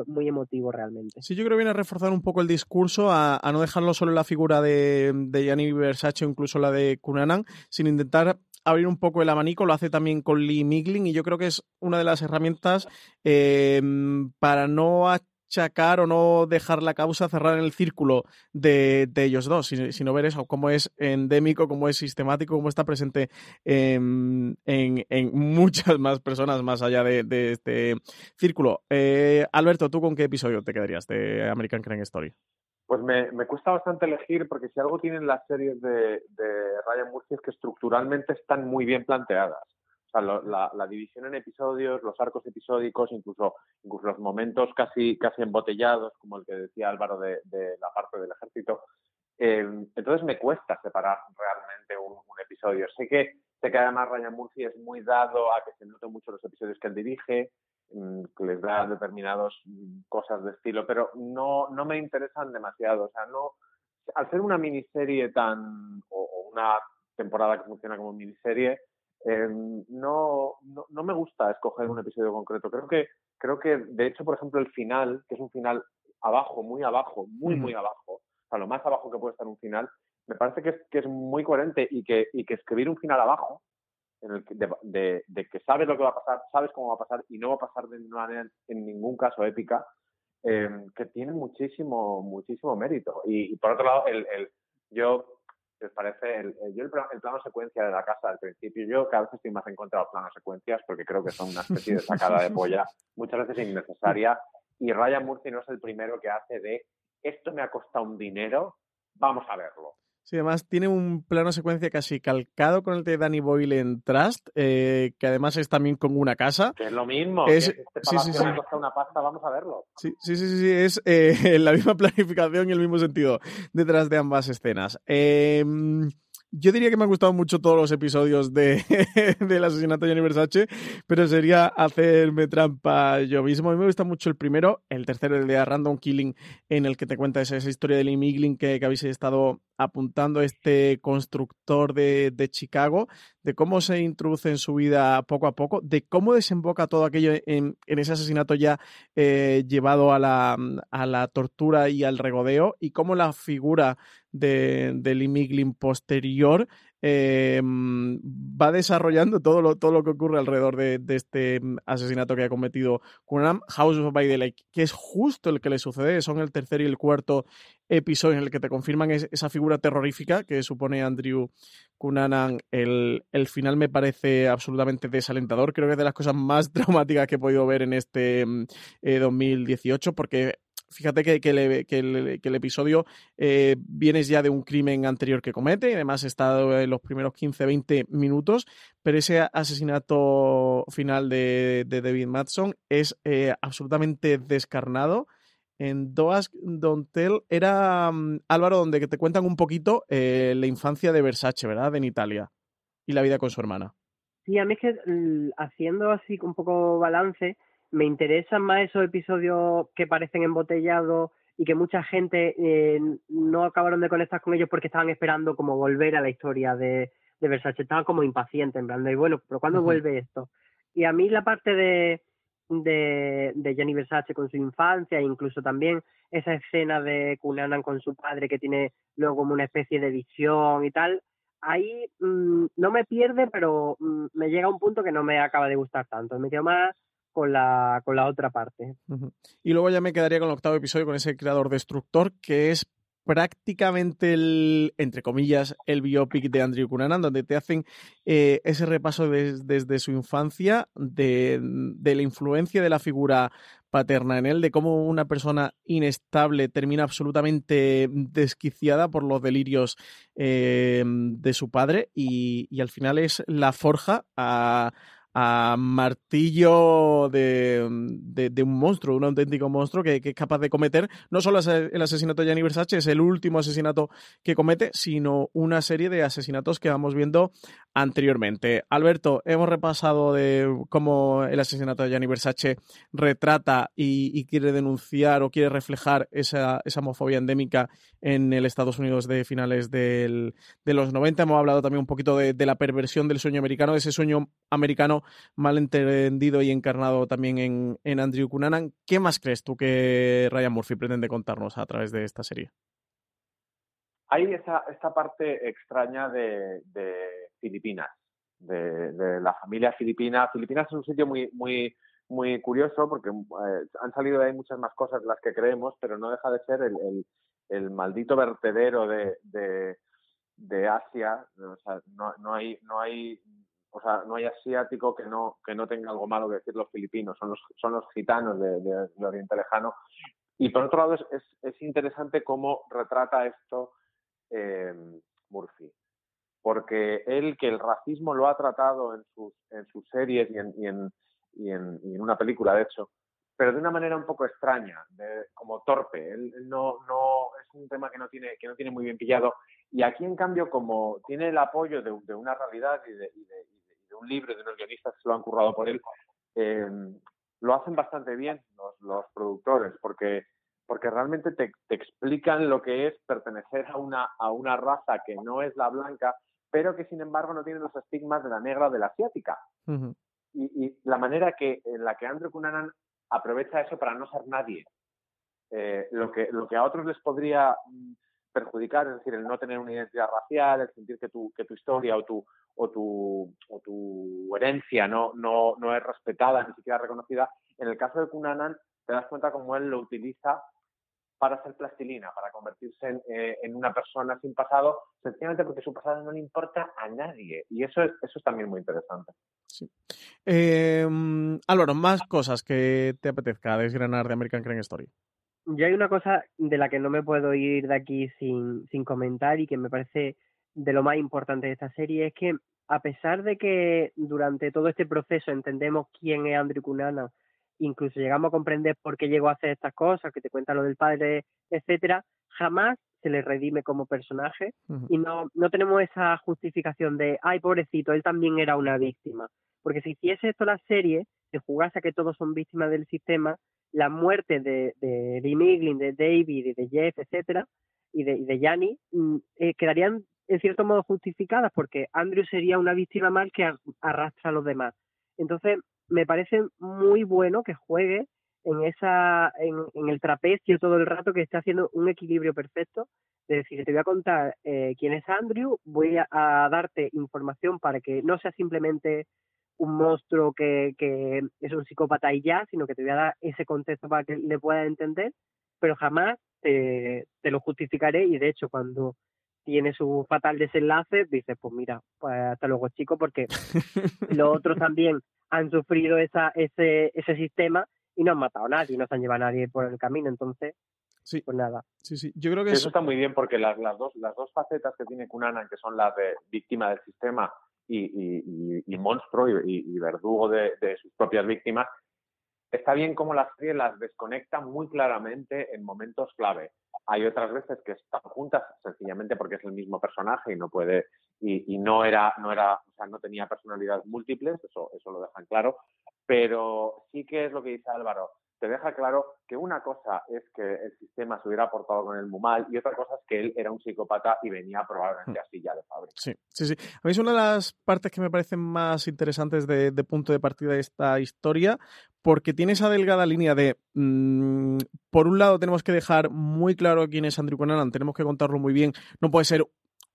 Speaker 4: muy emotivo realmente.
Speaker 2: Sí, yo creo que viene a reforzar un poco el discurso, a, no dejarlo solo en la figura de, de Gianni Versace o incluso la de Cunanan, sin intentar abrir un poco el abanico, lo hace también con Lee Miglin y yo creo que es una de las herramientas eh, para no achacar o no dejar la causa cerrar en el círculo de, ellos dos, sino, ver eso, cómo es endémico, cómo es sistemático, cómo está presente en, muchas más personas más allá de, este círculo. Eh, Alberto, ¿tú con qué episodio te quedarías de American Crime Story?
Speaker 3: Pues me, cuesta bastante elegir porque si algo tienen las series de, Ryan Murphy es que estructuralmente están muy bien planteadas. La, división en episodios, los arcos episódicos, incluso, incluso los momentos casi, casi embotellados, como el que decía Álvaro de, la parte del ejército. Eh, entonces me cuesta separar realmente un, episodio. Sé que, sé Sé que además Ryan Murphy es muy dado a que se noten mucho los episodios que él dirige, mm, que les da determinadas mm, cosas de estilo, pero no, no me interesan demasiado. O sea, no, al ser una miniserie tan, o, una temporada que funciona como miniserie, em, no, no, no, me gusta escoger un episodio concreto. Creo que, creo que, de hecho, por ejemplo, el final, que es un final abajo, muy abajo, muy, muy abajo, o sea, lo más abajo que puede estar un final, me parece que es, que es muy coherente y que, y que escribir un final abajo, en el que, de, de, que sabes lo que va a pasar, sabes cómo va a pasar y no va a pasar de manera en ningún caso épica, eh, que tiene muchísimo, muchísimo mérito. Y, por otro lado, el, el yo les parece el, yo el, plano secuencia de la casa al principio, yo cada vez estoy más en contra de planos secuencias porque creo que son una especie de sacada de polla, muchas veces innecesaria. Y Ryan Murphy no es el primero que hace de esto me ha costado un dinero, vamos a verlo.
Speaker 2: Sí, además tiene un plano secuencia casi calcado con el de Danny Boyle en Trust, eh, que además es también con una casa.
Speaker 3: Que es lo mismo. Es, que este sí, sí, sí. una pasta, vamos a verlo.
Speaker 2: Sí, sí, sí, sí, es eh, la misma planificación y el mismo sentido detrás de ambas escenas. Eh, yo diría que me han gustado mucho todos los episodios de, del asesinato de Gianni Versace, pero sería hacerme trampa yo mismo. A mí me gusta mucho el primero, el tercero, el de Random Killing, en el que te cuenta esa, historia del Lee que, que, habéis estado apuntando, este constructor de, de, Chicago, de cómo se introduce en su vida poco a poco, de cómo desemboca todo aquello en, ese asesinato ya eh, llevado a la, a la tortura y al regodeo, y cómo la figura de, Imiglin posterior eh, va desarrollando todo lo, todo lo que ocurre alrededor de, este mm, asesinato que ha cometido Cunanan, House of by the Lake, que es justo el que le sucede, son el tercer y el cuarto episodio en el que te confirman esa figura terrorífica que supone Andrew Cunanan. El, el final me parece absolutamente desalentador, creo que es de las cosas más traumáticas que he podido ver en este 2018, mm, eh, porque fíjate que, el, episodio eh, viene ya de un crimen anterior que comete, además está en los primeros 15-20 minutos, pero ese asesinato final de, David Madson es eh, absolutamente descarnado. En Doas Dontel era mm, Álvaro, donde te cuentan un poquito eh, la infancia de Versace, ¿verdad? En Italia y la vida con su hermana.
Speaker 4: Sí, a mí es que mm, haciendo así un poco balance, me interesan más esos episodios que parecen embotellados y que mucha gente eh, no acabaron de conectar con ellos porque estaban esperando como volver a la historia de, de Versace, estaban como impacientes, en plan de, bueno, pero ¿cuándo vuelve esto? Y a mí la parte de, de, de Jenny Versace con su infancia, e incluso también esa escena de Cunanan con su padre que tiene luego como una especie de visión y tal, ahí mm, no me pierde, pero mm, me llega a un punto que no me acaba de gustar tanto. Me quedo más con la, con la otra parte.
Speaker 2: Y luego ya me quedaría con el octavo episodio con ese creador destructor que es prácticamente el, entre comillas, el biopic de Andrew Cunanan, donde te hacen eh, ese repaso desde su infancia, de, de, la influencia de la figura paterna en él, de cómo una persona inestable termina absolutamente desquiciada por los delirios eh, de su padre y, y al final es la forja a a martillo de, de, un monstruo, un auténtico monstruo que, es capaz de cometer no solo el asesinato de Gianni Versace, es el último asesinato que comete, sino una serie de asesinatos que vamos viendo anteriormente. Alberto, hemos repasado de cómo el asesinato de Gianni Versace retrata y, quiere denunciar o quiere reflejar esa, esa, homofobia endémica en el Estados Unidos de finales del, de los 90. Hemos hablado también un poquito de, de la perversión del sueño americano, de ese sueño americano mal entendido y encarnado también en, Andrew Cunanan. ¿Qué más crees tú que Ryan Murphy pretende contarnos a través de esta serie?
Speaker 3: Hay esta parte extraña de, Filipinas, de, la familia filipina. Filipinas es un sitio muy, muy, muy curioso porque eh, han salido de ahí muchas más cosas de las que creemos, pero no deja de ser el, el, maldito vertedero de, de, Asia. O sea, no, no, hay, no hay o sea, no hay asiático que no, que no tenga algo malo que decir los filipinos, son los, son los gitanos de, Oriente Lejano. Y por otro lado, es, es, interesante cómo retrata esto eh, Murphy, porque él que el racismo lo ha tratado en sus, en sus series y en, y en, y en, una película, de hecho, pero de una manera un poco extraña, de, como torpe. Él, no, no, es un tema que no tiene, que no tiene muy bien pillado Y aquí, en cambio, como tiene el apoyo de, una realidad y de, un libro, de unos guionistas que se lo han currado por él, eh, lo hacen bastante bien los, productores, porque, porque realmente te, explican lo que es pertenecer a una, a una raza que no es la blanca, pero que sin embargo no tiene los estigmas de la negra o de la asiática. y, la manera que, en la que Andrew Cunanan aprovecha eso para no ser nadie. Eh, lo, que, lo que a otros les podría mm, perjudicar, es decir, el no tener una identidad racial, el sentir que tu, que tu historia o tu, o tu, o tu herencia no, no, no es respetada, ni siquiera reconocida. En el caso de Cunanan, te das cuenta cómo él lo utiliza para hacer plastilina, para convertirse en, eh, una persona sin pasado, sencillamente porque su pasado no le importa a nadie. Y eso es, eso es también muy interesante.
Speaker 2: Sí. Eh, más cosas que te apetezca desgranar de American Crime Story.
Speaker 4: Yo hay una cosa de la que no me puedo ir de aquí sin, sin comentar y que me parece de lo más importante de esta serie, es que a pesar de que durante todo este proceso entendemos quién es Andrew Cunanan incluso llegamos a comprender por qué llegó a hacer estas cosas, que te cuenta lo del padre, etcétera, jamás se le redime como personaje y no, no tenemos esa justificación de, ay, pobrecito, él también era una víctima. Porque si hiciese esto la serie, se jugase a que todos son víctimas del sistema, la muerte de, de, de de David y de Jeff, etcétera, y de, y de Yanni, mm, eh, quedarían en cierto modo justificadas porque Andrew sería una víctima mal que arrastra a los demás. Entonces, me parece muy bueno que juegue en esa en, el trapecio todo el rato que esté haciendo un equilibrio perfecto de decir te voy a contar eh, quién es Andrew voy a, darte información para que no sea simplemente un monstruo que, que es un psicópata y ya sino que te voy a dar ese contexto para que le puedas entender pero jamás te, te lo justificaré y de hecho cuando tiene su fatal desenlace dices pues mira pues hasta luego chico porque los otros también han sufrido esa, ese, ese sistema y no han matado a nadie, no se han llevado a nadie por el camino, entonces, sí. pues nada.
Speaker 2: Sí, sí, yo creo que
Speaker 3: eso está muy bien porque las, las, dos, las dos facetas que tiene Kunanan, que son las de víctima del sistema y, y, monstruo y, verdugo de, sus propias víctimas, está bien como la serie las desconecta muy claramente en momentos clave. Hay otras veces que están juntas sencillamente porque es el mismo personaje y no puede y, no era no era o sea no tenía personalidades múltiples eso eso lo dejan claro pero sí que es lo que dice Álvaro te deja claro que una cosa es que el sistema se hubiera portado con él muy mal y otra cosa es que él era un psicópata y venía probablemente hmm. así ya de fábrica.
Speaker 2: Sí, sí, sí. A mí es una de las partes que me parecen más interesantes de, punto de partida de esta historia porque tiene esa delgada línea de, mm, por un lado tenemos que dejar muy claro quién es Andrew Conan, tenemos que contarlo muy bien, no puede ser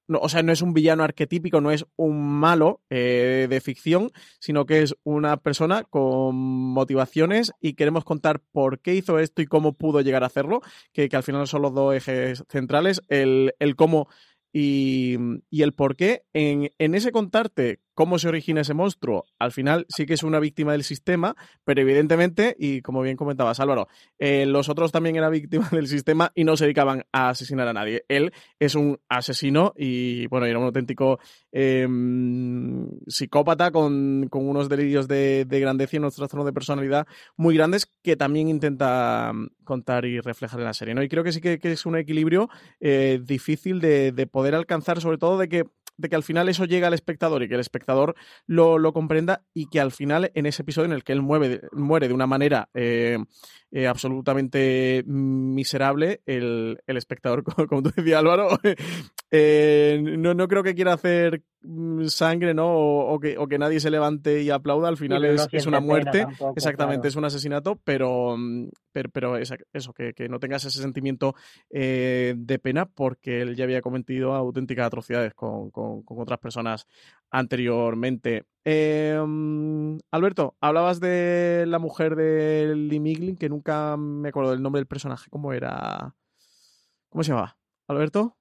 Speaker 2: o sea, no es un villano arquetípico, no es un malo eh, de ficción, sino que es una persona con motivaciones y queremos contar por qué hizo esto y cómo pudo llegar a hacerlo, que, al final son los dos ejes centrales, el, el cómo y, y, el por qué. En, en ese contarte cómo se origina ese monstruo. Al final sí que es una víctima del sistema, pero evidentemente, y como bien comentabas Álvaro, eh, los otros también eran víctimas del sistema y no se dedicaban a asesinar a nadie. Él es un asesino y, bueno, era un auténtico em, psicópata con, unos delirios de, grandeza y unos trastornos de personalidad muy grandes que también intenta mm, contar y reflejar en la serie. ¿no? Y creo que sí que, es un equilibrio eh, difícil de, de poder alcanzar, sobre todo de que de que al final eso llega al espectador y que el espectador lo, lo comprenda y que al final en ese episodio en el que él muere, muere de una manera eh, eh, absolutamente miserable, el, el espectador, como, tú decías Álvaro, eh, no, no creo que quiera hacer mm, sangre, ¿no? O, que, o, que, nadie se levante y aplauda, al final es, es, una muerte, exactamente, es un asesinato, pero, mm, pero, pero eso, que, que, no tengas ese sentimiento de pena porque él ya había cometido auténticas atrocidades con, con, con otras personas anteriormente. Em, Alberto, hablabas de la mujer de Lee Miglin, que nunca me acuerdo del nombre del personaje. ¿Cómo era? ¿Cómo se llamaba? ¿Alberto?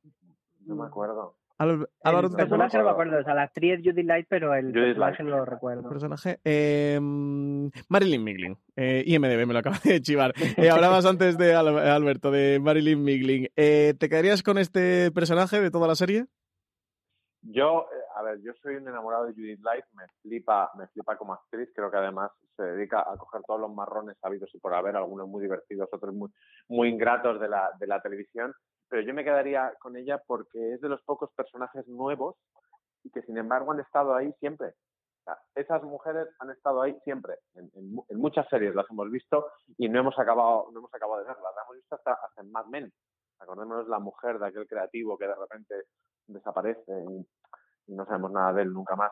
Speaker 3: No me acuerdo.
Speaker 4: el personaje no me acuerdo, o sea, la actriz Judy Light, pero el personaje no lo recuerdo. El
Speaker 2: personaje, em, Marilyn Miglin, eh, IMDB me lo acaba de chivar. Eh, hablabas antes de Alberto, de Marilyn Miglin. Eh, ¿Te quedarías con este personaje de toda la serie?
Speaker 3: Yo, eh, a ver, yo soy un enamorado de Judith Light, me flipa, me flipa como actriz, creo que además se dedica a coger todos los marrones habidos y por haber, algunos muy divertidos, otros muy, muy ingratos de la, de la televisión, pero yo me quedaría con ella porque es de los pocos personajes nuevos y que sin embargo han estado ahí siempre. esas mujeres han estado ahí siempre, en, muchas series las hemos visto y no hemos acabado, no hemos acabado de verlas, las hemos visto hasta, hasta en Mad Men. Acordémonos la mujer de aquel creativo que de repente desaparece y, no sabemos nada de él nunca más.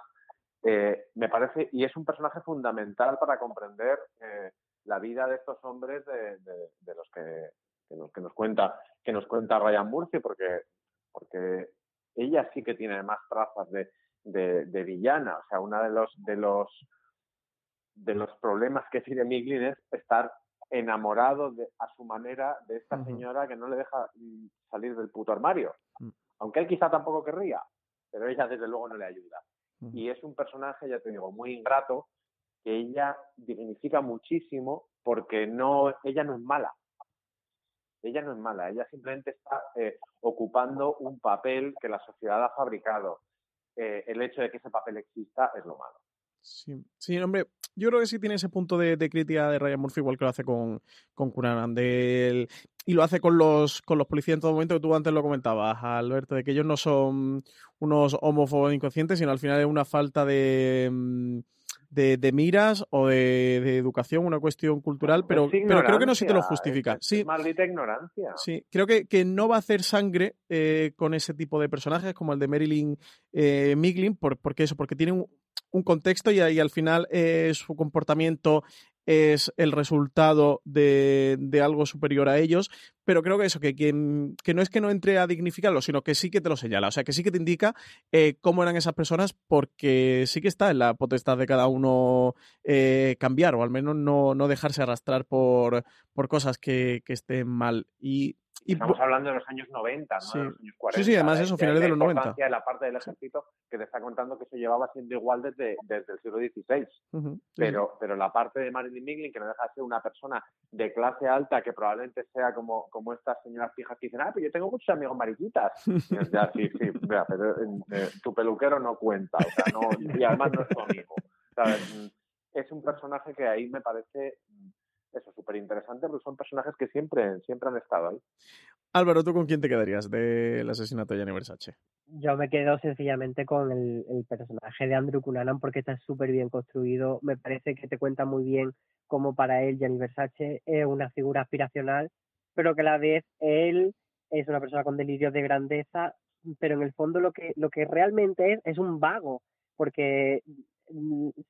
Speaker 3: Eh, me parece, y es un personaje fundamental para comprender eh, la vida de estos hombres de, los que, que, nos, cuenta que nos cuenta Ryan Murphy, porque, porque ella sí que tiene más trazas de, de, villana. O sea, uno de los de los de los problemas que tiene Miglin es estar enamorado de, a su manera de esta señora que no le deja salir del puto armario. Mm. Aunque él quizá tampoco querría, pero ella desde luego no le ayuda. Y es un personaje, ya te digo, muy ingrato, que ella dignifica muchísimo porque no, ella no es mala. Ella no es mala, ella simplemente está eh, ocupando un papel que la sociedad ha fabricado. Eh, el hecho de que ese papel exista es lo malo.
Speaker 2: Sí, sí, hombre, yo creo que sí tiene ese punto de, crítica de Ryan Murphy, igual que lo hace con, con Cunanan, y lo hace con los, con los policías en todo momento, que tú antes lo comentabas, Alberto, de que ellos no son unos homófobos inconscientes, sino al final es una falta de, mm, de, miras o de, educación, una cuestión cultural, pero, pero creo que no sí te lo justifica. sí,
Speaker 3: maldita ignorancia.
Speaker 2: Sí, creo que, que no va a hacer sangre eh, con ese tipo de personajes como el de Marilyn eh, Miglin, por, porque eso, porque tiene un, un contexto y, y al final eh, su comportamiento es el resultado de, de, algo superior a ellos, pero creo que eso, que, que, no es que no entre a dignificarlo, sino que sí que te lo señala, o sea, que sí que te indica eh, cómo eran esas personas, porque sí que está en la potestad de cada uno eh, cambiar, o al menos no, no dejarse arrastrar por, por cosas que, que estén mal. Y
Speaker 3: Estamos hablando de los años 90, ¿no?
Speaker 2: Sí.
Speaker 3: De los años 40.
Speaker 2: Sí, sí, además eso, finales de los 90.
Speaker 3: De la parte del ejército que te está contando que se llevaba siendo igual desde, desde el siglo XVI. pero, pero la parte de Marilyn Miglin, que no deja de ser una persona de clase alta, que probablemente sea como, como estas señoras fijas que dicen, ah, pero yo tengo muchos amigos mariquitas. ya, sí, sí, vea, pero eh, tu peluquero no cuenta, o sea, no, y además no es tu amigo. ¿sabes? Es un personaje que ahí me parece eso, súper interesante, porque son personajes que siempre, siempre han estado ahí.
Speaker 2: Álvaro, ¿tú con quién te quedarías del asesinato de Gianni Versace?
Speaker 4: Yo me quedo sencillamente con el, personaje de Andrew Cunanan porque está súper bien construido. Me parece que te cuenta muy bien cómo para él Gianni Versace es una figura aspiracional, pero que a la vez él es una persona con delirios de grandeza, pero en el fondo lo que, lo que realmente es es un vago, porque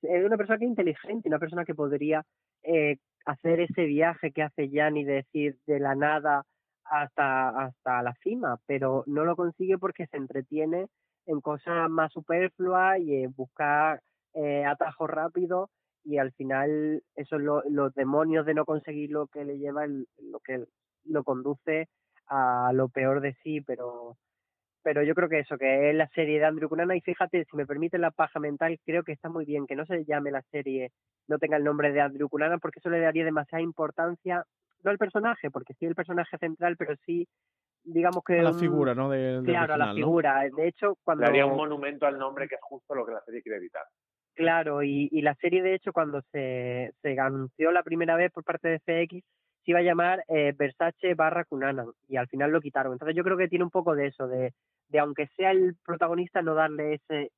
Speaker 4: es una persona que es inteligente, una persona que podría eh, hacer ese viaje que hace Yanni, decir de la nada hasta, hasta la cima, pero no lo consigue porque se entretiene en cosas más superfluas y en buscar eh, atajos rápidos y al final eso es los demonios de no conseguir lo que le lleva lo que lo conduce a lo peor de sí, pero pero yo creo que eso, que es la serie de Andrew Cunanan y fíjate, si me permite la paja mental, creo que está muy bien que no se llame la serie, no tenga el nombre de Andrew Cunanan, porque eso le daría demasiada importancia, no al personaje, porque sí el personaje central, pero sí, digamos que...
Speaker 2: A la figura, ¿no? De,
Speaker 4: claro, a la figura. De hecho, cuando...
Speaker 3: Le haría un monumento al nombre que es justo lo que la serie quiere evitar.
Speaker 4: Claro, y, y la serie, de hecho, cuando se, se anunció la primera vez por parte de FX, se iba a llamar eh, Versace barra Cunanan y al final lo quitaron. Entonces yo creo que tiene un poco de eso, de de aunque sea el protagonista, no darle ese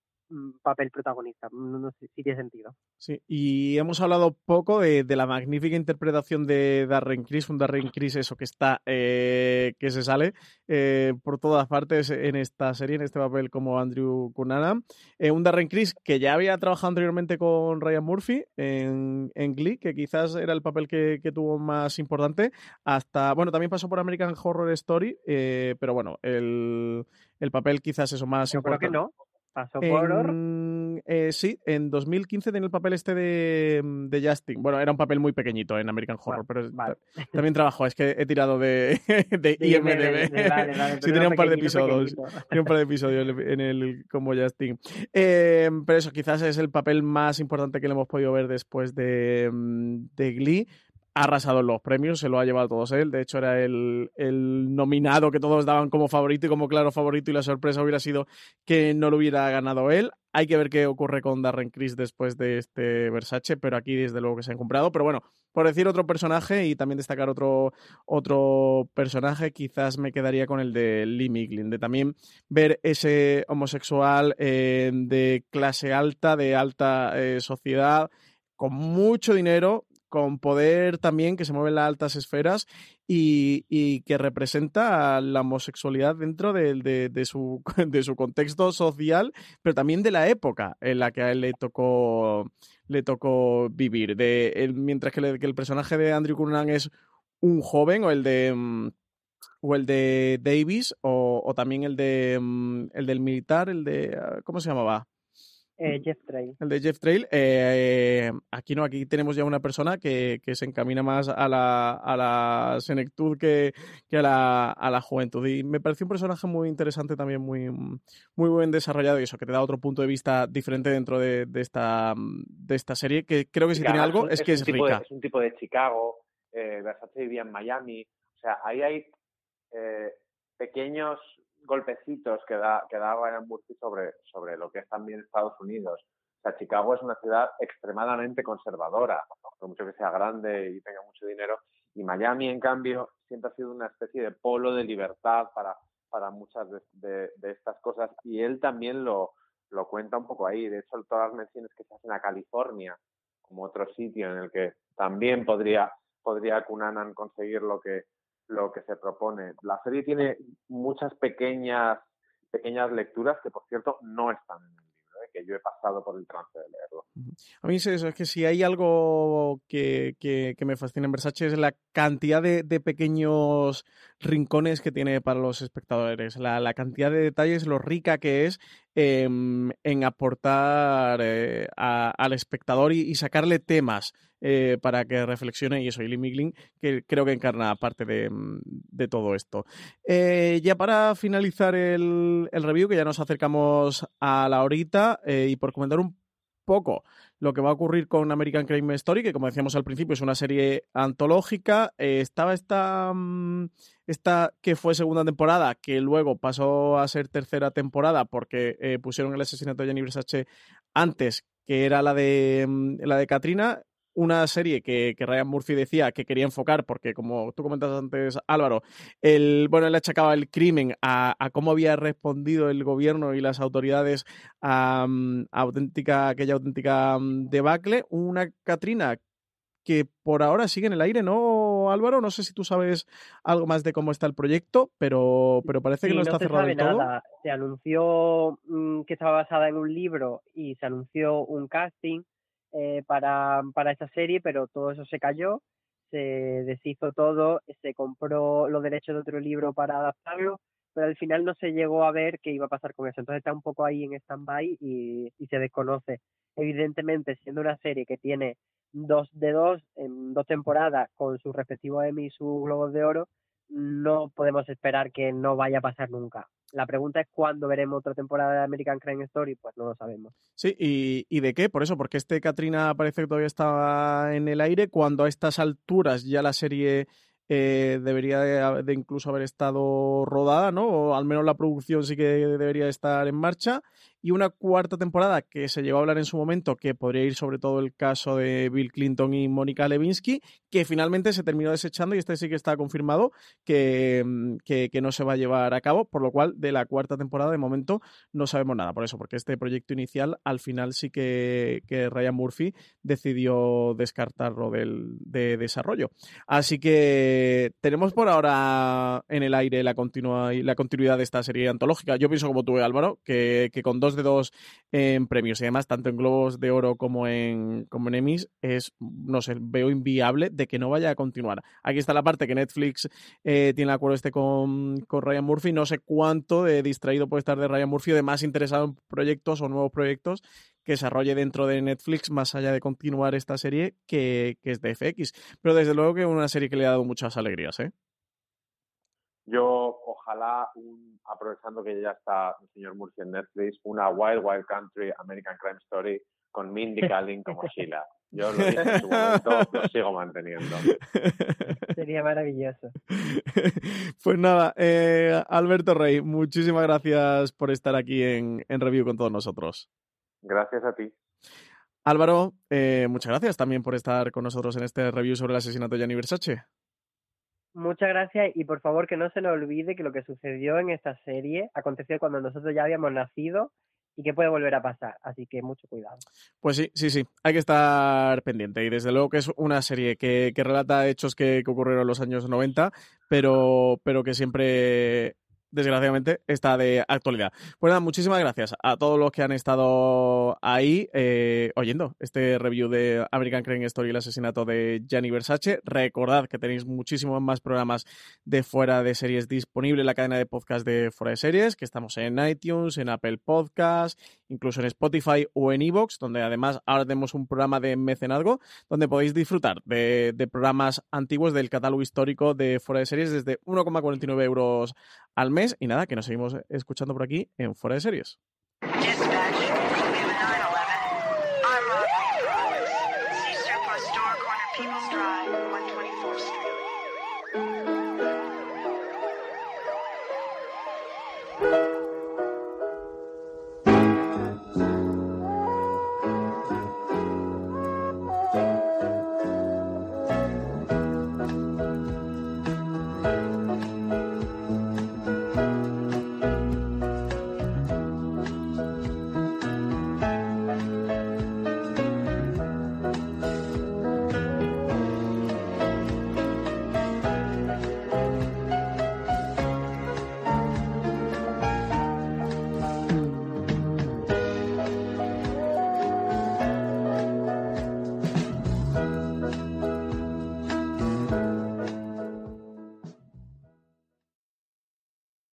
Speaker 4: papel protagonista. No, sé si tiene sentido.
Speaker 2: Sí, y hemos hablado poco de, la magnífica interpretación de Darren Criss, un Darren Criss eso que está, eh, que se sale eh, por todas partes en esta serie, en este papel como Andrew Cunanan. Eh, un Darren Criss que ya había trabajado anteriormente con Ryan Murphy en, en Glee, que quizás era el papel que, tuvo más importante, hasta, bueno, también pasó por American Horror Story, pero bueno, el, el papel quizás eso más importante.
Speaker 4: que no. ¿Pasó por
Speaker 2: eh, sí, en 2015 tenía el papel este de, mm, de, Justin. Bueno, era un papel muy pequeñito en American Horror, pero también trabajó. Es que he tirado de, de IMDB. sí, tenía un par de episodios. Tenía un par de episodios en el como Justin. Eh, pero eso, quizás es el papel más importante que le hemos podido ver después de, mm, de Glee ha arrasado en los premios, se lo ha llevado todos él. De hecho, era el, el, nominado que todos daban como favorito y como claro favorito, y la sorpresa hubiera sido que no lo hubiera ganado él. Hay que ver qué ocurre con Darren Criss después de este Versace, pero aquí desde luego que se han comprado. Pero bueno, por decir otro personaje y también destacar otro, otro personaje, quizás me quedaría con el de Lee Miglin, de también ver ese homosexual eh, de clase alta, de alta eh, sociedad, con mucho dinero, con poder también que se mueve en las altas esferas y, que representa la homosexualidad dentro de, su, de su contexto social, pero también de la época en la que a él le tocó, le tocó vivir. De, mientras que, el personaje de Andrew Cunanan es un joven o el de mm, o el de Davis o, también el de mm, el del militar, el de ah, ¿cómo se llamaba?
Speaker 4: Eh, Jeff Trail.
Speaker 2: El de Jeff Trail. Eh, aquí no, aquí tenemos ya una persona que, se encamina más a la, a la senectud que, a, la, a la juventud. Y me pareció un personaje muy interesante también, muy, muy buen desarrollado y eso, que te da otro punto de vista diferente dentro de, esta, de esta serie, que creo que si tiene algo es, que es rica.
Speaker 3: es un tipo de Chicago, eh, Versace vivía en Miami. O sea, ahí hay eh, pequeños golpecitos que da, que da sobre, lo que es también Estados Unidos. O sea, Chicago es una ciudad extremadamente conservadora, por mucho que sea grande y tenga mucho dinero. Y Miami, en cambio, siempre ha sido una especie de polo de libertad para, muchas de, estas cosas. Y él también lo, lo cuenta un poco ahí. De hecho, todas las menciones que se hacen a California como otro sitio en el que también podría, podría Cunanan conseguir lo que, lo que se propone. La serie tiene muchas pequeñas, pequeñas lecturas que, por cierto, no están en el libro, ¿eh? que yo he pasado por el trance de leerlo.
Speaker 2: A mí es eso, es que si hay algo que, que, me fascina en Versace es la cantidad de, de, pequeños rincones que tiene para los espectadores, la, la cantidad de detalles, lo rica que es Em, en aportar eh, al espectador y, sacarle temas eh, para que reflexione y eso, y Lee Miglin, que creo que encarna parte de, mm, todo esto. Eh, ya para finalizar el, el, review, que ya nos acercamos a la horita, y por comentar un poco lo que va a ocurrir con American Crime Story, que como decíamos al principio es una serie antológica. Eh, estaba esta, mm, esta que fue segunda temporada, que luego pasó a ser tercera temporada porque eh, pusieron el asesinato de Jenny Versace antes, que era la de, mm, la de Katrina una serie que, que, Ryan Murphy decía que quería enfocar, porque como tú comentas antes, Álvaro, el, bueno, él achacaba el crimen a, cómo había respondido el gobierno y las autoridades a, mm, auténtica, aquella auténtica mm, debacle. Una Katrina que por ahora sigue en el aire, ¿no, Álvaro? No sé si tú sabes algo más de cómo está el proyecto, pero, pero parece que no, está cerrado del todo.
Speaker 4: Se anunció mm, que estaba basada en un libro y se anunció un casting eh, para, para esa serie, pero todo eso se cayó, se deshizo todo, se compró los derechos de otro libro para adaptarlo, pero al final no se llegó a ver qué iba a pasar con eso. Entonces está un poco ahí en stand-by y, y se desconoce. Evidentemente, siendo una serie que tiene dos de dos en dos temporadas con sus respectivos Emmy y sus Globos de Oro, no podemos esperar que no vaya a pasar nunca. La pregunta es cuándo veremos otra temporada de American Crime Story, pues no lo sabemos.
Speaker 2: Sí, ¿y, y de qué? Por eso, porque este Katrina parece que todavía estaba en el aire, cuando a estas alturas ya la serie eh, debería de, incluso haber estado rodada, ¿no? O al menos la producción sí que debería estar en marcha. Y una cuarta temporada que se llegó a hablar en su momento, que podría ir sobre todo el caso de Bill Clinton y Mónica Levinsky, que finalmente se terminó desechando y este sí que está confirmado que, mm, que, no se va a llevar a cabo, por lo cual de la cuarta temporada de momento no sabemos nada. Por eso, porque este proyecto inicial al final sí que, que Ryan Murphy decidió descartarlo del, de desarrollo. Así que tenemos por ahora en el aire la, continua, la continuidad de esta serie antológica. Yo pienso como tú, Álvaro, que, con dos de dos en premios y además tanto en Globos de Oro como en, como en Emmys es, no sé, veo inviable de que no vaya a continuar. Aquí está la parte que Netflix eh, tiene el acuerdo este con, con Ryan Murphy. No sé cuánto de distraído puede estar de Ryan Murphy o de más interesado en proyectos o nuevos proyectos que desarrolle dentro de Netflix, más allá de continuar esta serie que, es de FX. Pero desde luego que es una serie que le ha dado muchas alegrías, ¿eh?
Speaker 3: Yo, ojalá, aprovechando que ya está el señor Murphy en Netflix, una Wild Wild Country American Crime Story con Mindy Kaling como Sheila. Yo lo dije en su momento, lo sigo manteniendo.
Speaker 4: Sería maravilloso.
Speaker 2: Pues nada, eh, Alberto Rey, muchísimas gracias por estar aquí en, en Review con todos nosotros.
Speaker 3: Gracias a ti.
Speaker 2: Álvaro, eh, muchas gracias también por estar con nosotros en este review sobre el asesinato de Gianni Versace.
Speaker 4: Muchas gracias y por favor que no se nos olvide que lo que sucedió en esta serie aconteció cuando nosotros ya habíamos nacido y que puede volver a pasar. Así que mucho cuidado.
Speaker 2: Pues sí, sí, sí. Hay que estar pendiente. Y desde luego que es una serie que, que relata hechos que, que, ocurrieron en los años 90, pero, pero que siempre desgraciadamente, está de actualidad. Pues nada, muchísimas gracias a todos los que han estado ahí eh, oyendo este review de American Crime Story, el asesinato de Gianni Versace. Recordad que tenéis muchísimos más programas de fuera de series disponibles en la cadena de podcast de fuera de series, que estamos en iTunes, en Apple Podcast, incluso en Spotify o en Evox, donde además ahora tenemos un programa de mecenazgo, donde podéis disfrutar de, de programas antiguos del catálogo histórico de fuera de series desde 1,49 euros al mes. Y nada, que nos seguimos escuchando por aquí en Fuera de Series.